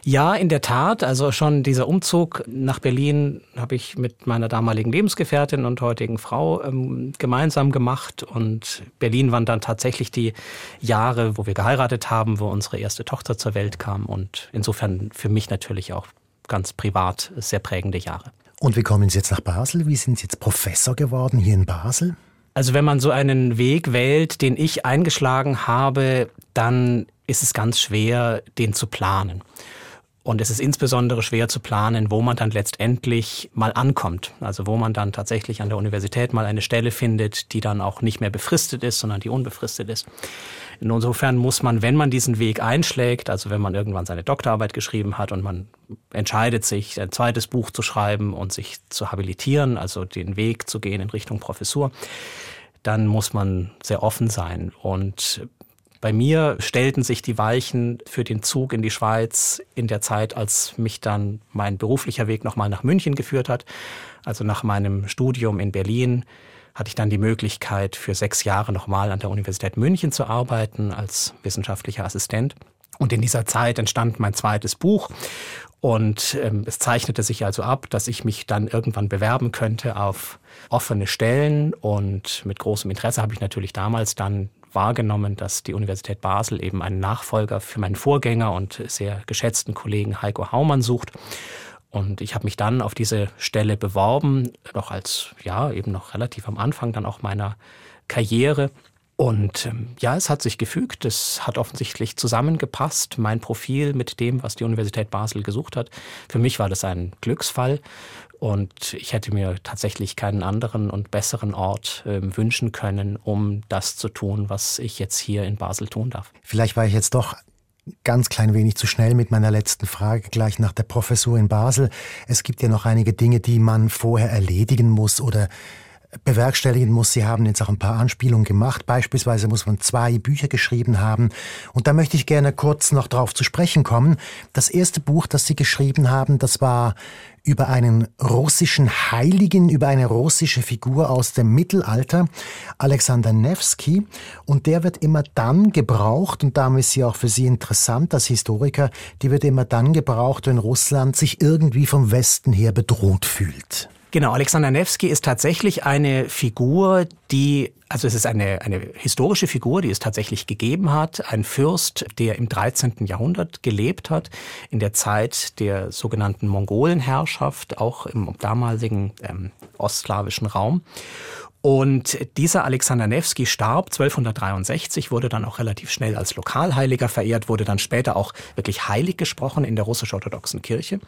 Ja, in der Tat. Also schon dieser Umzug nach Berlin habe ich mit meiner damaligen Lebensgefährtin und heutigen Frau ähm, gemeinsam gemacht. Und Berlin waren dann tatsächlich die Jahre, wo wir geheiratet haben, wo unsere erste Tochter zur Welt kam. Und insofern für mich natürlich auch ganz privat sehr prägende Jahre. Und wie kommen Sie jetzt nach Basel? Wie sind Sie jetzt Professor geworden hier in Basel? Also wenn man so einen Weg wählt, den ich eingeschlagen habe, dann ist es ganz schwer, den zu planen. Und es ist insbesondere schwer zu planen, wo man dann letztendlich mal ankommt. Also wo man dann tatsächlich an der Universität mal eine Stelle findet, die dann auch nicht mehr befristet ist, sondern die unbefristet ist. Insofern muss man, wenn man diesen Weg einschlägt, also wenn man irgendwann seine Doktorarbeit geschrieben hat und man entscheidet sich, ein zweites Buch zu schreiben und sich zu habilitieren, also den Weg zu gehen in Richtung Professur, dann muss man sehr offen sein. Und bei mir stellten sich die Weichen für den Zug in die Schweiz in der Zeit, als mich dann mein beruflicher Weg nochmal nach München geführt hat. Also nach meinem Studium in Berlin hatte ich dann die Möglichkeit, für sechs Jahre nochmal an der Universität München zu arbeiten als wissenschaftlicher Assistent. Und in dieser Zeit entstand mein zweites Buch. Und ähm, es zeichnete sich also ab, dass ich mich dann irgendwann bewerben könnte auf offene Stellen. Und mit großem Interesse habe ich natürlich damals dann wahrgenommen, dass die Universität Basel eben einen Nachfolger für meinen Vorgänger und sehr geschätzten Kollegen Heiko Haumann sucht. Und ich habe mich dann auf diese Stelle beworben, noch als, ja, eben noch relativ am Anfang dann auch meiner Karriere. Und ähm, ja, es hat sich gefügt, es hat offensichtlich zusammengepasst, mein Profil mit dem, was die Universität Basel gesucht hat. Für mich war das ein Glücksfall und ich hätte mir tatsächlich keinen anderen und besseren Ort äh, wünschen können, um das zu tun, was ich jetzt hier in Basel tun darf. Vielleicht war ich jetzt doch ganz klein wenig zu schnell mit meiner letzten Frage gleich nach der Professur in Basel. Es gibt ja noch einige Dinge, die man vorher erledigen muss oder bewerkstelligen muss. Sie haben jetzt auch ein paar Anspielungen gemacht. Beispielsweise muss man zwei Bücher geschrieben haben. Und da möchte ich gerne kurz noch drauf zu sprechen kommen. Das erste Buch, das Sie geschrieben haben, das war über einen russischen Heiligen, über eine russische Figur aus dem Mittelalter, Alexander Nevsky. Und der wird immer dann gebraucht, und darum ist sie auch für Sie interessant als Historiker, die wird immer dann gebraucht, wenn Russland sich irgendwie vom Westen her bedroht fühlt. Genau, Alexander Nevsky ist tatsächlich eine Figur, die, also es ist eine, eine historische Figur, die es tatsächlich gegeben hat. Ein Fürst, der im 13. Jahrhundert gelebt hat, in der Zeit der sogenannten Mongolenherrschaft, auch im damaligen ähm, ostslawischen Raum. Und dieser Alexander Nevsky starb 1263, wurde dann auch relativ schnell als Lokalheiliger verehrt, wurde dann später auch wirklich heilig gesprochen in der russisch-orthodoxen Kirche.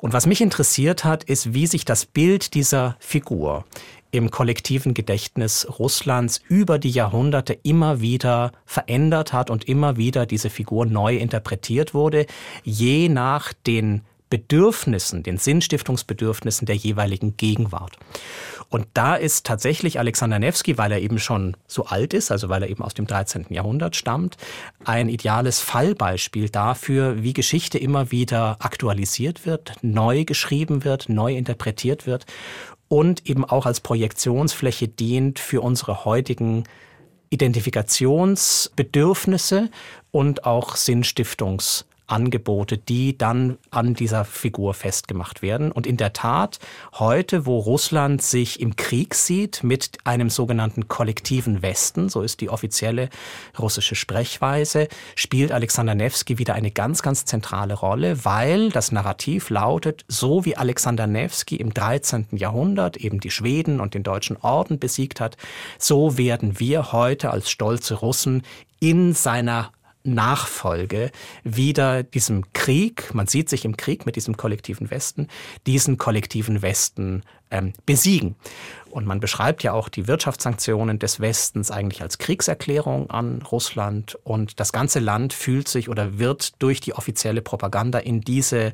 Und was mich interessiert hat, ist, wie sich das Bild dieser Figur im kollektiven Gedächtnis Russlands über die Jahrhunderte immer wieder verändert hat und immer wieder diese Figur neu interpretiert wurde, je nach den Bedürfnissen, den Sinnstiftungsbedürfnissen der jeweiligen Gegenwart. Und da ist tatsächlich Alexander Nevsky, weil er eben schon so alt ist, also weil er eben aus dem 13. Jahrhundert stammt, ein ideales Fallbeispiel dafür, wie Geschichte immer wieder aktualisiert wird, neu geschrieben wird, neu interpretiert wird und eben auch als Projektionsfläche dient für unsere heutigen Identifikationsbedürfnisse und auch Sinnstiftungs Angebote, die dann an dieser Figur festgemacht werden. Und in der Tat, heute, wo Russland sich im Krieg sieht mit einem sogenannten kollektiven Westen, so ist die offizielle russische Sprechweise, spielt Alexander Nevsky wieder eine ganz, ganz zentrale Rolle, weil das Narrativ lautet, so wie Alexander Nevsky im 13. Jahrhundert eben die Schweden und den deutschen Orden besiegt hat, so werden wir heute als stolze Russen in seiner Nachfolge wieder diesem Krieg, man sieht sich im Krieg mit diesem kollektiven Westen, diesen kollektiven Westen ähm, besiegen. Und man beschreibt ja auch die Wirtschaftssanktionen des Westens eigentlich als Kriegserklärung an Russland. Und das ganze Land fühlt sich oder wird durch die offizielle Propaganda in diese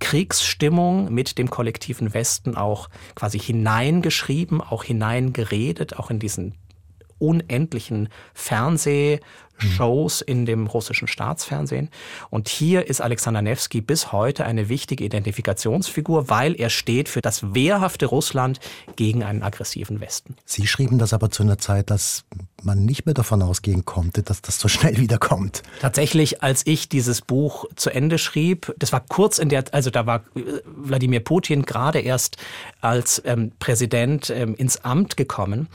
Kriegsstimmung mit dem kollektiven Westen auch quasi hineingeschrieben, auch hineingeredet, auch in diesen unendlichen Fernseh- Shows in dem russischen Staatsfernsehen. Und hier ist Alexander Nevsky bis heute eine wichtige Identifikationsfigur, weil er steht für das wehrhafte Russland gegen einen aggressiven Westen. Sie schrieben das aber zu einer Zeit, dass man nicht mehr davon ausgehen konnte, dass das so *laughs* schnell wiederkommt. Tatsächlich, als ich dieses Buch zu Ende schrieb, das war kurz in der, also da war äh, Wladimir Putin gerade erst als ähm, Präsident ähm, ins Amt gekommen.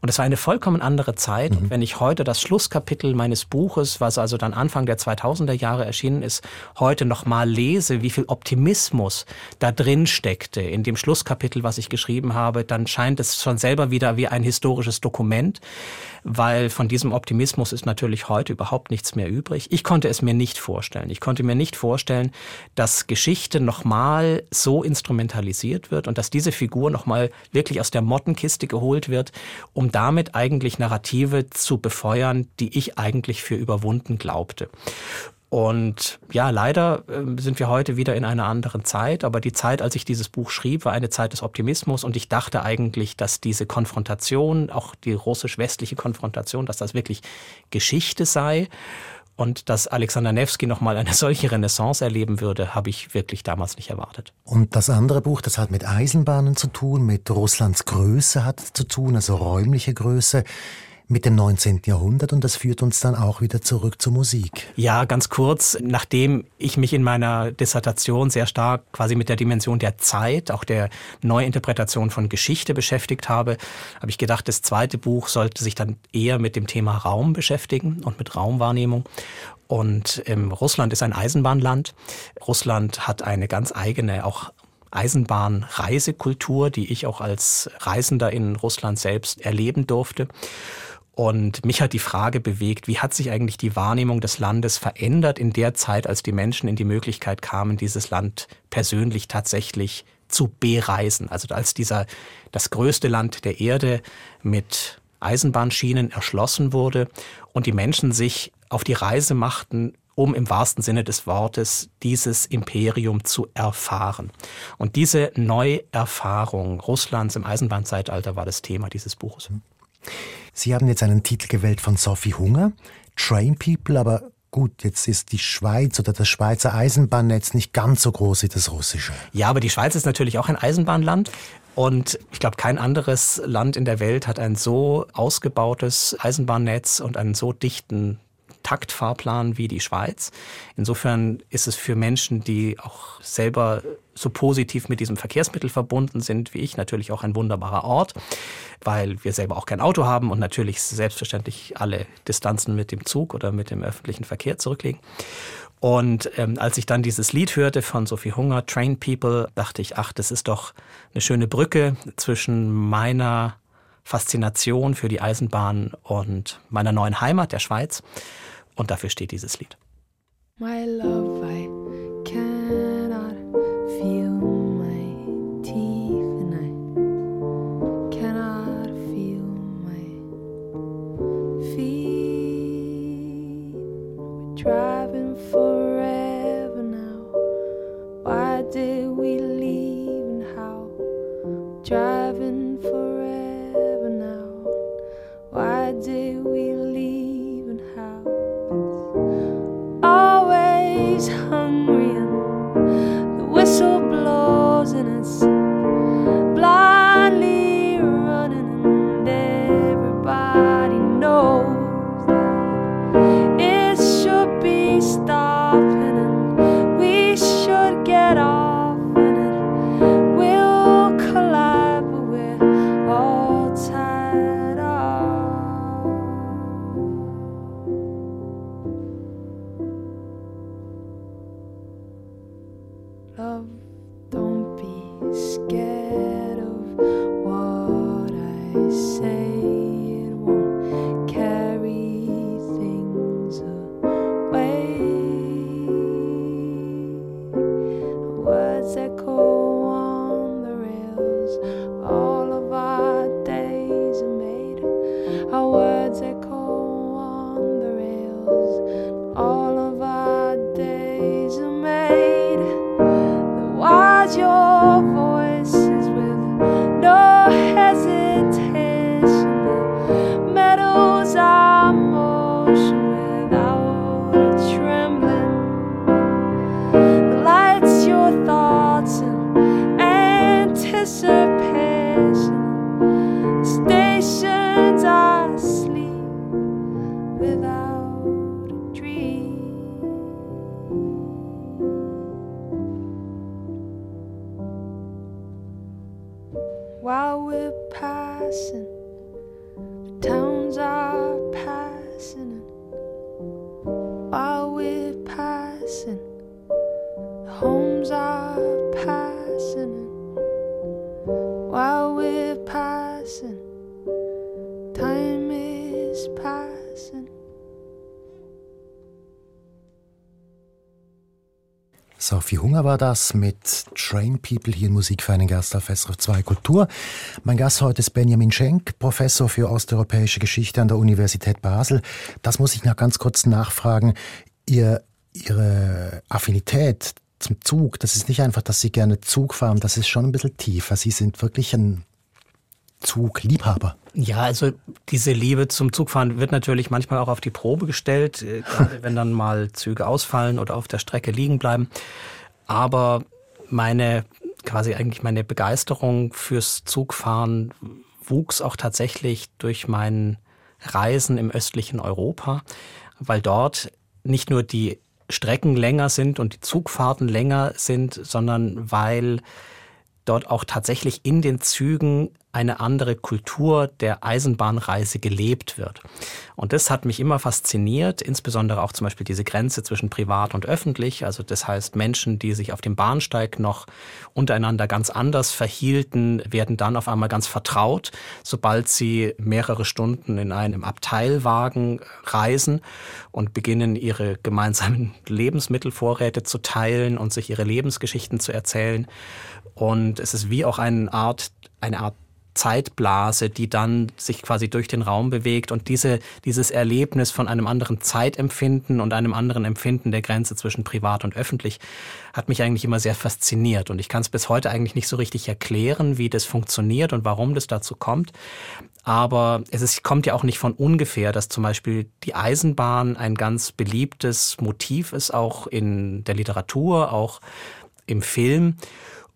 Und es war eine vollkommen andere Zeit. Mhm. Und wenn ich heute das Schlusskapitel meines meines Buches, was also dann Anfang der 2000er Jahre erschienen ist, heute nochmal lese, wie viel Optimismus da drin steckte. In dem Schlusskapitel, was ich geschrieben habe, dann scheint es schon selber wieder wie ein historisches Dokument weil von diesem Optimismus ist natürlich heute überhaupt nichts mehr übrig. Ich konnte es mir nicht vorstellen. Ich konnte mir nicht vorstellen, dass Geschichte nochmal so instrumentalisiert wird und dass diese Figur nochmal wirklich aus der Mottenkiste geholt wird, um damit eigentlich Narrative zu befeuern, die ich eigentlich für überwunden glaubte. Und ja, leider ähm, sind wir heute wieder in einer anderen Zeit, aber die Zeit, als ich dieses Buch schrieb, war eine Zeit des Optimismus und ich dachte eigentlich, dass diese Konfrontation, auch die russisch-westliche Konfrontation, dass das wirklich Geschichte sei. Und dass Alexander Nevsky nochmal eine *laughs* solche Renaissance erleben würde, habe ich wirklich damals nicht erwartet. Und das andere Buch, das hat mit Eisenbahnen zu tun, mit Russlands Größe hat zu tun, also räumliche Größe mit dem 19. Jahrhundert und das führt uns dann auch wieder zurück zur Musik. Ja, ganz kurz, nachdem ich mich in meiner Dissertation sehr stark quasi mit der Dimension der Zeit, auch der Neuinterpretation von Geschichte beschäftigt habe, habe ich gedacht, das zweite Buch sollte sich dann eher mit dem Thema Raum beschäftigen und mit Raumwahrnehmung. Und ähm, Russland ist ein Eisenbahnland. Russland hat eine ganz eigene, auch Eisenbahnreisekultur, die ich auch als Reisender in Russland selbst erleben durfte. Und mich hat die Frage bewegt, wie hat sich eigentlich die Wahrnehmung des Landes verändert in der Zeit, als die Menschen in die Möglichkeit kamen, dieses Land persönlich tatsächlich zu bereisen. Also als dieser, das größte Land der Erde mit Eisenbahnschienen erschlossen wurde und die Menschen sich auf die Reise machten, um im wahrsten Sinne des Wortes dieses Imperium zu erfahren. Und diese Neuerfahrung Russlands im Eisenbahnzeitalter war das Thema dieses Buches. Sie haben jetzt einen Titel gewählt von Sophie Hunger, Train People, aber Gut, jetzt ist die Schweiz oder das Schweizer Eisenbahnnetz nicht ganz so groß wie das russische. Ja, aber die Schweiz ist natürlich auch ein Eisenbahnland. Und ich glaube, kein anderes Land in der Welt hat ein so ausgebautes Eisenbahnnetz und einen so dichten Taktfahrplan wie die Schweiz. Insofern ist es für Menschen, die auch selber so positiv mit diesem Verkehrsmittel verbunden sind wie ich, natürlich auch ein wunderbarer Ort, weil wir selber auch kein Auto haben und natürlich selbstverständlich alle Distanzen mit dem Zug oder mit dem öffentlichen Verkehr zurücklegen. Und ähm, als ich dann dieses Lied hörte von Sophie Hunger, Train People, dachte ich, ach, das ist doch eine schöne Brücke zwischen meiner Faszination für die Eisenbahn und meiner neuen Heimat, der Schweiz. Und dafür steht dieses Lied. My love, I cannot feel my teeth and I cannot feel my feet. We're driving Sophie Hunger war das mit Train People hier in Musik für einen Gast auf SRF 2 Kultur. Mein Gast heute ist Benjamin Schenk, Professor für osteuropäische Geschichte an der Universität Basel. Das muss ich noch ganz kurz nachfragen. Ihr, Ihre Affinität zum Zug, das ist nicht einfach, dass Sie gerne Zug fahren, das ist schon ein bisschen tiefer. Sie sind wirklich ein Zugliebhaber. Ja, also diese Liebe zum Zugfahren wird natürlich manchmal auch auf die Probe gestellt, äh, gerade wenn dann mal Züge ausfallen oder auf der Strecke liegen bleiben. Aber meine, quasi eigentlich meine Begeisterung fürs Zugfahren wuchs auch tatsächlich durch mein Reisen im östlichen Europa, weil dort nicht nur die Strecken länger sind und die Zugfahrten länger sind, sondern weil dort auch tatsächlich in den Zügen eine andere Kultur der Eisenbahnreise gelebt wird. Und das hat mich immer fasziniert, insbesondere auch zum Beispiel diese Grenze zwischen privat und öffentlich. Also das heißt, Menschen, die sich auf dem Bahnsteig noch untereinander ganz anders verhielten, werden dann auf einmal ganz vertraut, sobald sie mehrere Stunden in einem Abteilwagen reisen und beginnen, ihre gemeinsamen *laughs* Lebensmittelvorräte zu teilen und sich ihre Lebensgeschichten zu erzählen. Und es ist wie auch eine Art, eine Art Zeitblase, die dann sich quasi durch den Raum bewegt und diese, dieses Erlebnis von einem anderen Zeitempfinden und einem anderen Empfinden der Grenze zwischen privat und öffentlich hat mich eigentlich immer sehr fasziniert und ich kann es bis heute eigentlich nicht so richtig erklären, wie das funktioniert und warum das dazu kommt. Aber es ist, kommt ja auch nicht von ungefähr, dass zum Beispiel die Eisenbahn ein ganz beliebtes Motiv ist, auch in der Literatur, auch im Film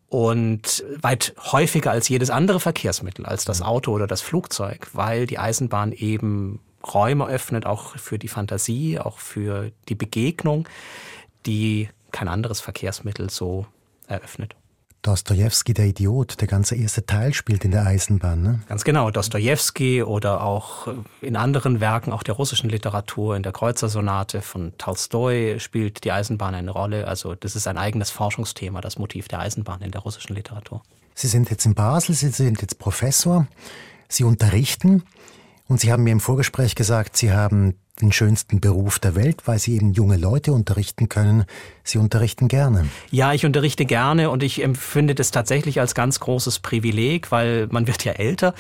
und weit häufiger als jedes andere Verkehrsmittel, als das Auto oder das Flugzeug, weil die Eisenbahn eben Räume öffnet, auch für die Fantasie, auch für die Begegnung, die kein anderes Verkehrsmittel so eröffnet. Dostoevsky, der Idiot, der ganze erste Teil spielt in der Eisenbahn. Ne? Ganz genau, Dostoevsky oder auch in anderen Werken, auch der russischen Literatur, in der Kreuzersonate von Tolstoi spielt die Eisenbahn eine Rolle. Also das ist ein eigenes Forschungsthema, das Motiv der Eisenbahn in der russischen Literatur. Sie sind jetzt in Basel, Sie sind jetzt Professor, Sie unterrichten und Sie haben mir im Vorgespräch gesagt, Sie haben den schönsten Beruf der Welt, weil Sie eben junge Leute unterrichten können. Sie unterrichten gerne. Ja, ich unterrichte gerne und ich empfinde das tatsächlich als ganz großes Privileg, weil man wird ja älter,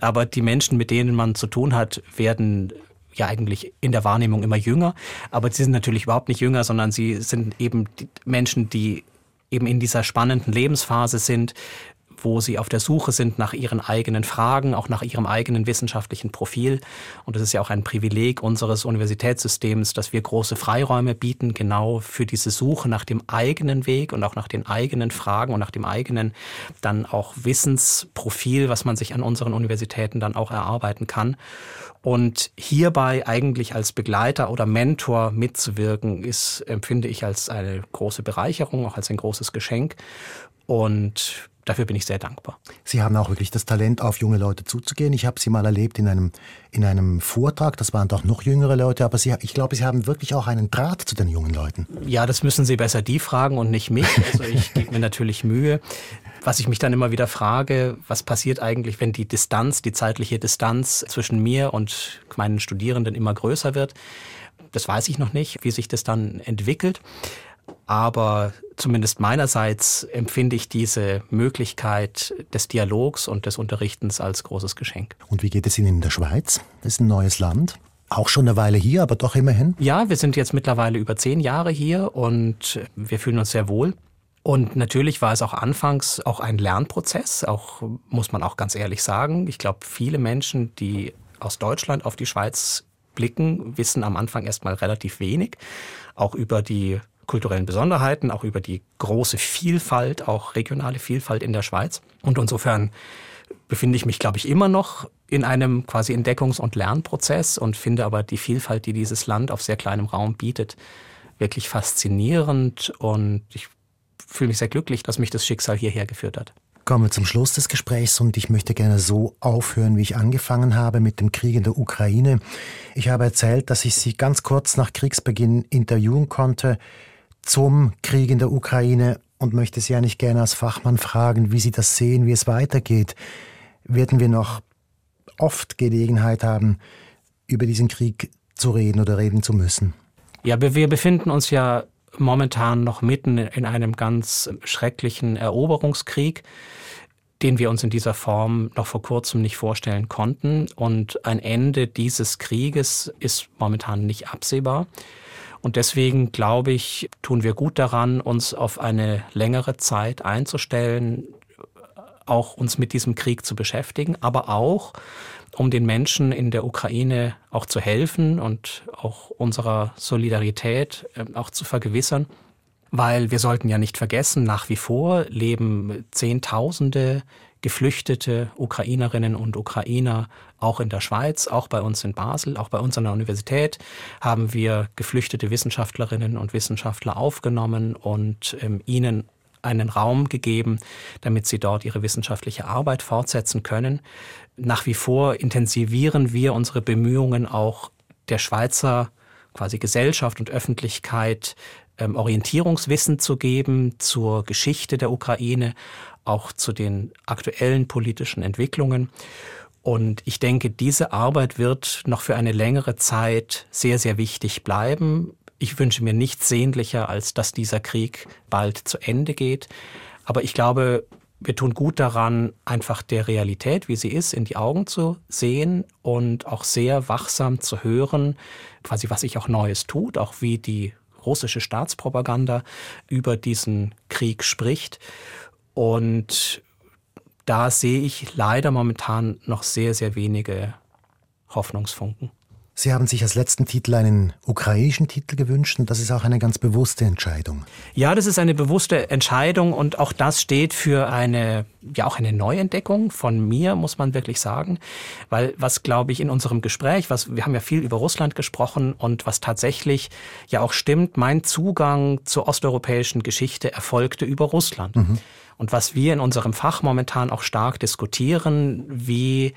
aber die Menschen, mit denen man zu tun hat, werden ja eigentlich in der Wahrnehmung immer jünger, aber sie sind natürlich überhaupt nicht jünger, sondern sie sind eben die Menschen, die eben in dieser spannenden Lebensphase sind, wo sie auf der Suche sind nach ihren eigenen Fragen, auch nach ihrem eigenen wissenschaftlichen Profil. Und es ist ja auch ein Privileg unseres Universitätssystems, dass wir große Freiräume bieten, genau für diese Suche nach dem eigenen Weg und auch nach den eigenen Fragen und nach dem eigenen dann auch Wissensprofil, was man sich an unseren Universitäten dann auch erarbeiten kann. Und hierbei eigentlich als Begleiter oder Mentor mitzuwirken, ist, empfinde ich als eine große Bereicherung, auch als ein großes Geschenk. Und dafür bin ich sehr dankbar. Sie haben auch wirklich das Talent, auf junge Leute zuzugehen. Ich habe Sie mal erlebt in einem, in einem Vortrag, das waren doch noch jüngere Leute, aber Sie, ich glaube, Sie haben wirklich auch einen Draht zu den jungen Leuten. Ja, das müssen Sie besser die fragen und nicht mich. Also *laughs* ich gebe mir natürlich Mühe. Was ich mich dann immer wieder frage, was passiert eigentlich, wenn die Distanz, die zeitliche Distanz zwischen mir und meinen Studierenden immer größer wird? Das weiß ich noch nicht, wie sich das dann entwickelt. Aber zumindest meinerseits empfinde ich diese Möglichkeit des Dialogs und des Unterrichtens als großes Geschenk. Und wie geht es Ihnen in der Schweiz? Das ist ein neues Land. Auch schon eine Weile hier, aber doch immerhin. Ja, wir sind jetzt mittlerweile über zehn Jahre hier und wir fühlen uns sehr wohl. Und natürlich war es auch anfangs auch ein Lernprozess, auch muss man auch ganz ehrlich sagen. Ich glaube, viele Menschen, die aus Deutschland auf die Schweiz blicken, wissen am Anfang erstmal relativ wenig, auch über die kulturellen Besonderheiten, auch über die große Vielfalt, auch regionale Vielfalt in der Schweiz. Und insofern befinde ich mich, glaube ich, immer noch in einem quasi Entdeckungs- und Lernprozess und finde aber die Vielfalt, die dieses Land auf sehr kleinem Raum bietet, wirklich faszinierend und ich fühle mich sehr glücklich, dass mich das Schicksal hierher geführt hat. Kommen wir zum Schluss des Gesprächs und ich möchte gerne so aufhören, wie ich angefangen habe mit dem Krieg in der Ukraine. Ich habe erzählt, dass ich Sie ganz kurz nach Kriegsbeginn interviewen konnte zum Krieg in der Ukraine und möchte Sie eigentlich gerne als Fachmann fragen, wie Sie das sehen, wie es weitergeht. Werden wir noch oft Gelegenheit haben, über diesen Krieg zu reden oder reden zu müssen? Ja, wir befinden uns ja momentan noch mitten in einem ganz schrecklichen Eroberungskrieg, den wir uns in dieser Form noch vor kurzem nicht vorstellen konnten. Und ein Ende dieses Krieges ist momentan nicht absehbar. Und deswegen glaube ich, tun wir gut daran, uns auf eine längere Zeit einzustellen, auch uns mit diesem Krieg zu beschäftigen, aber auch um den Menschen in der Ukraine auch zu helfen und auch unserer Solidarität äh, auch zu vergewissern. Weil wir sollten ja nicht vergessen, nach wie vor leben Zehntausende geflüchtete Ukrainerinnen und Ukrainer auch in der Schweiz, auch bei uns in Basel, auch bei uns an der Universität haben wir geflüchtete Wissenschaftlerinnen und Wissenschaftler aufgenommen und ähm, ihnen einen Raum gegeben, damit sie dort ihre wissenschaftliche Arbeit fortsetzen können. Nach wie vor intensivieren wir unsere Bemühungen auch der Schweizer quasi Gesellschaft und Öffentlichkeit ähm, Orientierungswissen zu geben zur Geschichte der Ukraine, auch zu den aktuellen politischen Entwicklungen. Und ich denke, diese Arbeit wird noch für eine längere Zeit sehr, sehr wichtig bleiben. Ich wünsche mir nichts sehnlicher, als dass dieser Krieg bald zu Ende geht. Aber ich glaube, wir tun gut daran, einfach der Realität, wie sie ist, in die Augen zu sehen und auch sehr wachsam zu hören, quasi was sich auch Neues tut, auch wie die russische Staatspropaganda über diesen Krieg spricht. Und da sehe ich leider momentan noch sehr, sehr wenige Hoffnungsfunken. Sie haben sich als letzten Titel einen ukrainischen Titel gewünscht und das ist auch eine ganz bewusste Entscheidung. Ja, das ist eine bewusste Entscheidung und auch das steht für eine, ja auch eine Neuentdeckung von mir, muss man wirklich sagen. Weil was, glaube ich, in unserem Gespräch, was, wir haben ja viel über Russland gesprochen und was tatsächlich ja auch stimmt, mein Zugang zur osteuropäischen Geschichte erfolgte über Russland. Mhm. Und was wir in unserem Fach momentan auch stark diskutieren, wie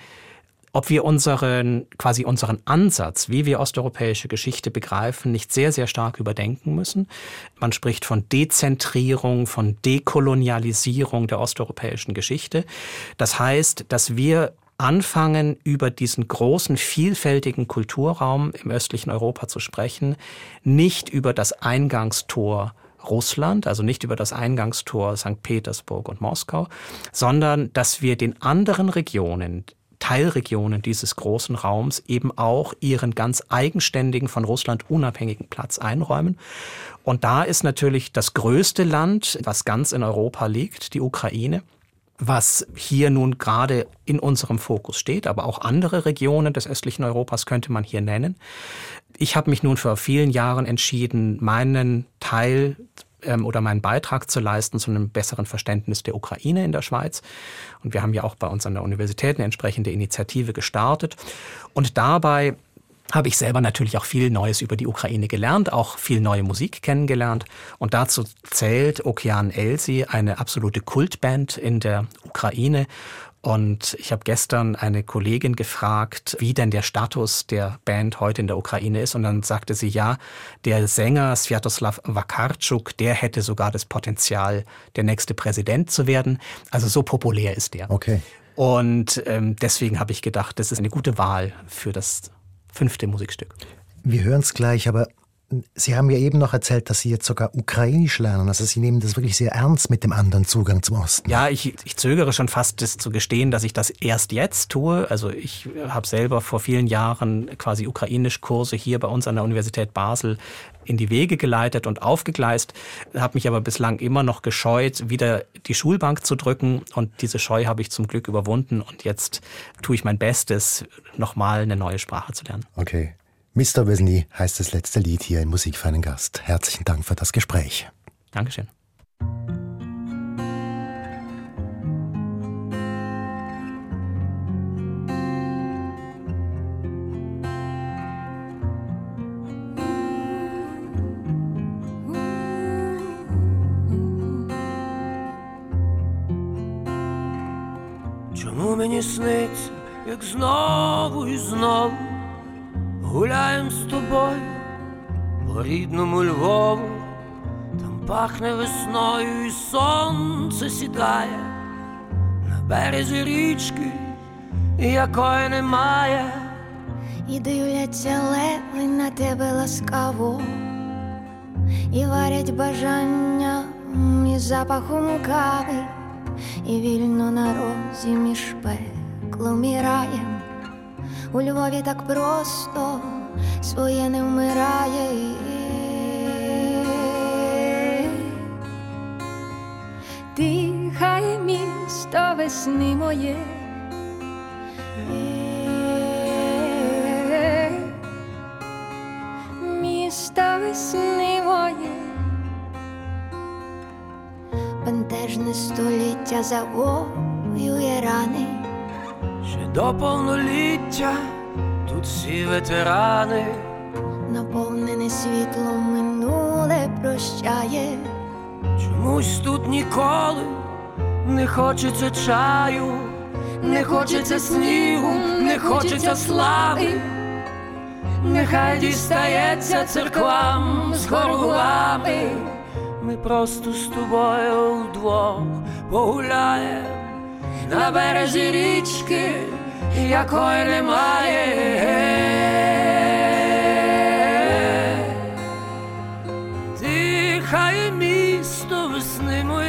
ob wir unseren, quasi unseren Ansatz, wie wir osteuropäische Geschichte begreifen, nicht sehr, sehr stark überdenken müssen. Man spricht von Dezentrierung, von Dekolonialisierung der osteuropäischen Geschichte. Das heißt, dass wir anfangen, über diesen großen, vielfältigen Kulturraum im östlichen Europa zu sprechen, nicht über das Eingangstor Russland, also nicht über das Eingangstor St. Petersburg und Moskau, sondern dass wir den anderen Regionen, Teilregionen dieses großen Raums eben auch ihren ganz eigenständigen, von Russland unabhängigen Platz einräumen. Und da ist natürlich das größte Land, was ganz in Europa liegt, die Ukraine. was hier nun gerade in unserem Fokus steht, aber auch andere Regionen des östlichen Europas könnte man hier nennen. Ich habe mich nun vor vielen Jahren entschieden, meinen Teil ähm, oder meinen Beitrag zu leisten zu einem besseren Verständnis der Ukraine in der Schweiz. Und wir haben ja auch bei uns an der Universität eine entsprechende Initiative gestartet. Und dabei habe ich selber natürlich auch viel Neues über die Ukraine gelernt, auch viel neue Musik kennengelernt. Und dazu zählt Okean Elsi, eine absolute Kultband in der Ukraine. Und ich habe gestern eine Kollegin gefragt, wie denn der Status der Band heute in der Ukraine ist. Und dann sagte sie, ja, der Sänger Sviatoslav Vakarczuk, der hätte sogar das Potenzial, der nächste Präsident zu werden. Also so populär ist der. Okay. Und ähm, deswegen habe ich gedacht, das ist eine gute Wahl für das fünfte Musikstück. Wir hören es gleich, aber Sie haben ja eben noch erzählt, dass Sie jetzt sogar Ukrainisch lernen. Also Sie nehmen das wirklich sehr ernst mit dem anderen Zugang zum Osten. Ja, ich, ich zögere schon fast, das zu gestehen, dass ich das erst jetzt tue. Also ich habe selber vor vielen Jahren quasi Ukrainisch-Kurse hier bei uns an der Universität Basel in die Wege geleitet und aufgegleist, habe mich aber bislang immer noch gescheut, wieder die Schulbank zu drücken. Und diese Scheu habe ich zum Glück überwunden. Und jetzt tue ich mein Bestes, nochmal eine neue Sprache zu lernen. Okay. Mr. Wisney heißt das letzte Lied hier in Musik für einen Gast. Herzlichen Dank für das Gespräch. Dankeschön. Чому мені сниться, як знову і знову Гуляєм з тобою по рідному Львову, там пахне весною і сонце сідає на березі річки, якої немає. І дивляться леви на тебе ласкаво, і варять бажання із запахом кави, і вільно на розі між пеклом і раєм. У Львові так просто своє не вмирає. Дихає місто весни моє. Місто весни моє. Бентежне століття завоює рани. До повноліття тут всі ветерани, Наповнене світлом минуле прощає, чомусь тут ніколи не хочеться чаю, не хочеться снігу, не хочеться слави. Нехай дістається церквам з хоргулами. Ми просто з тобою вдвох погуляємо на березі річки, якої немає. Дихає місто весни моє.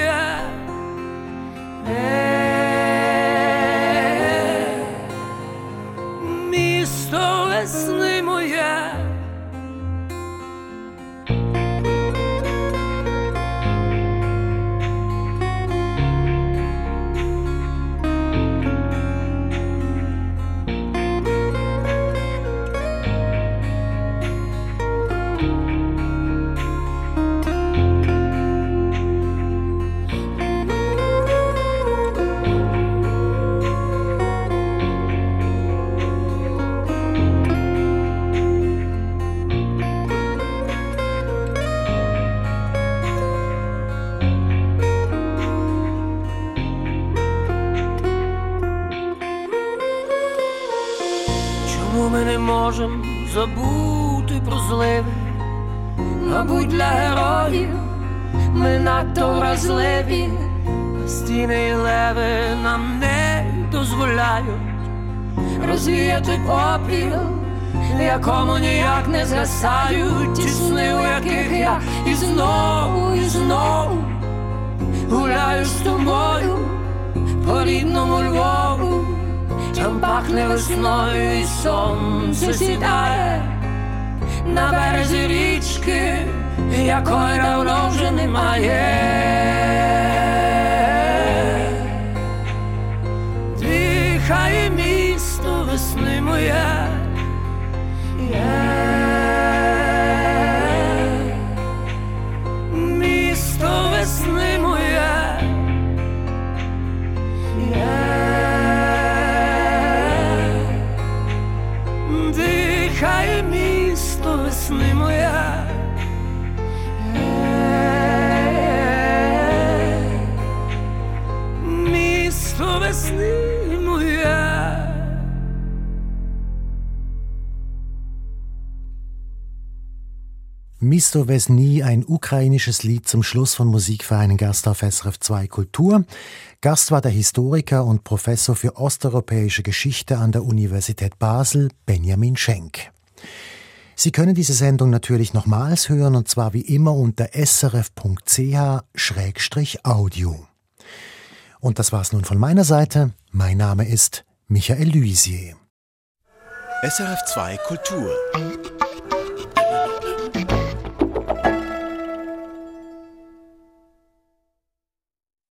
Можемо забути про зливи? Мабуть, для героїв ми надто вразливі, стіни і леви нам не дозволяють розвіяти попіл, якому ніяк не згасають ті сни, у яких я і знову, і знову гуляю з тобою по рідному Львову. Там пахне весною і сонце сідає на березі річки, якої давно вже немає. Дихає місто весни моє. Yeah. Misto Vesni, ein ukrainisches Lied zum Schluss von Musikvereinen Gast auf SRF 2 Kultur. Gast war der Historiker und Professor für osteuropäische Geschichte an der Universität Basel, Benjamin Schenk. Sie können diese Sendung natürlich nochmals hören und zwar wie immer unter srf.ch-audio. Und das war's nun von meiner Seite. Mein Name ist Michael Luisier. SRF 2 Kultur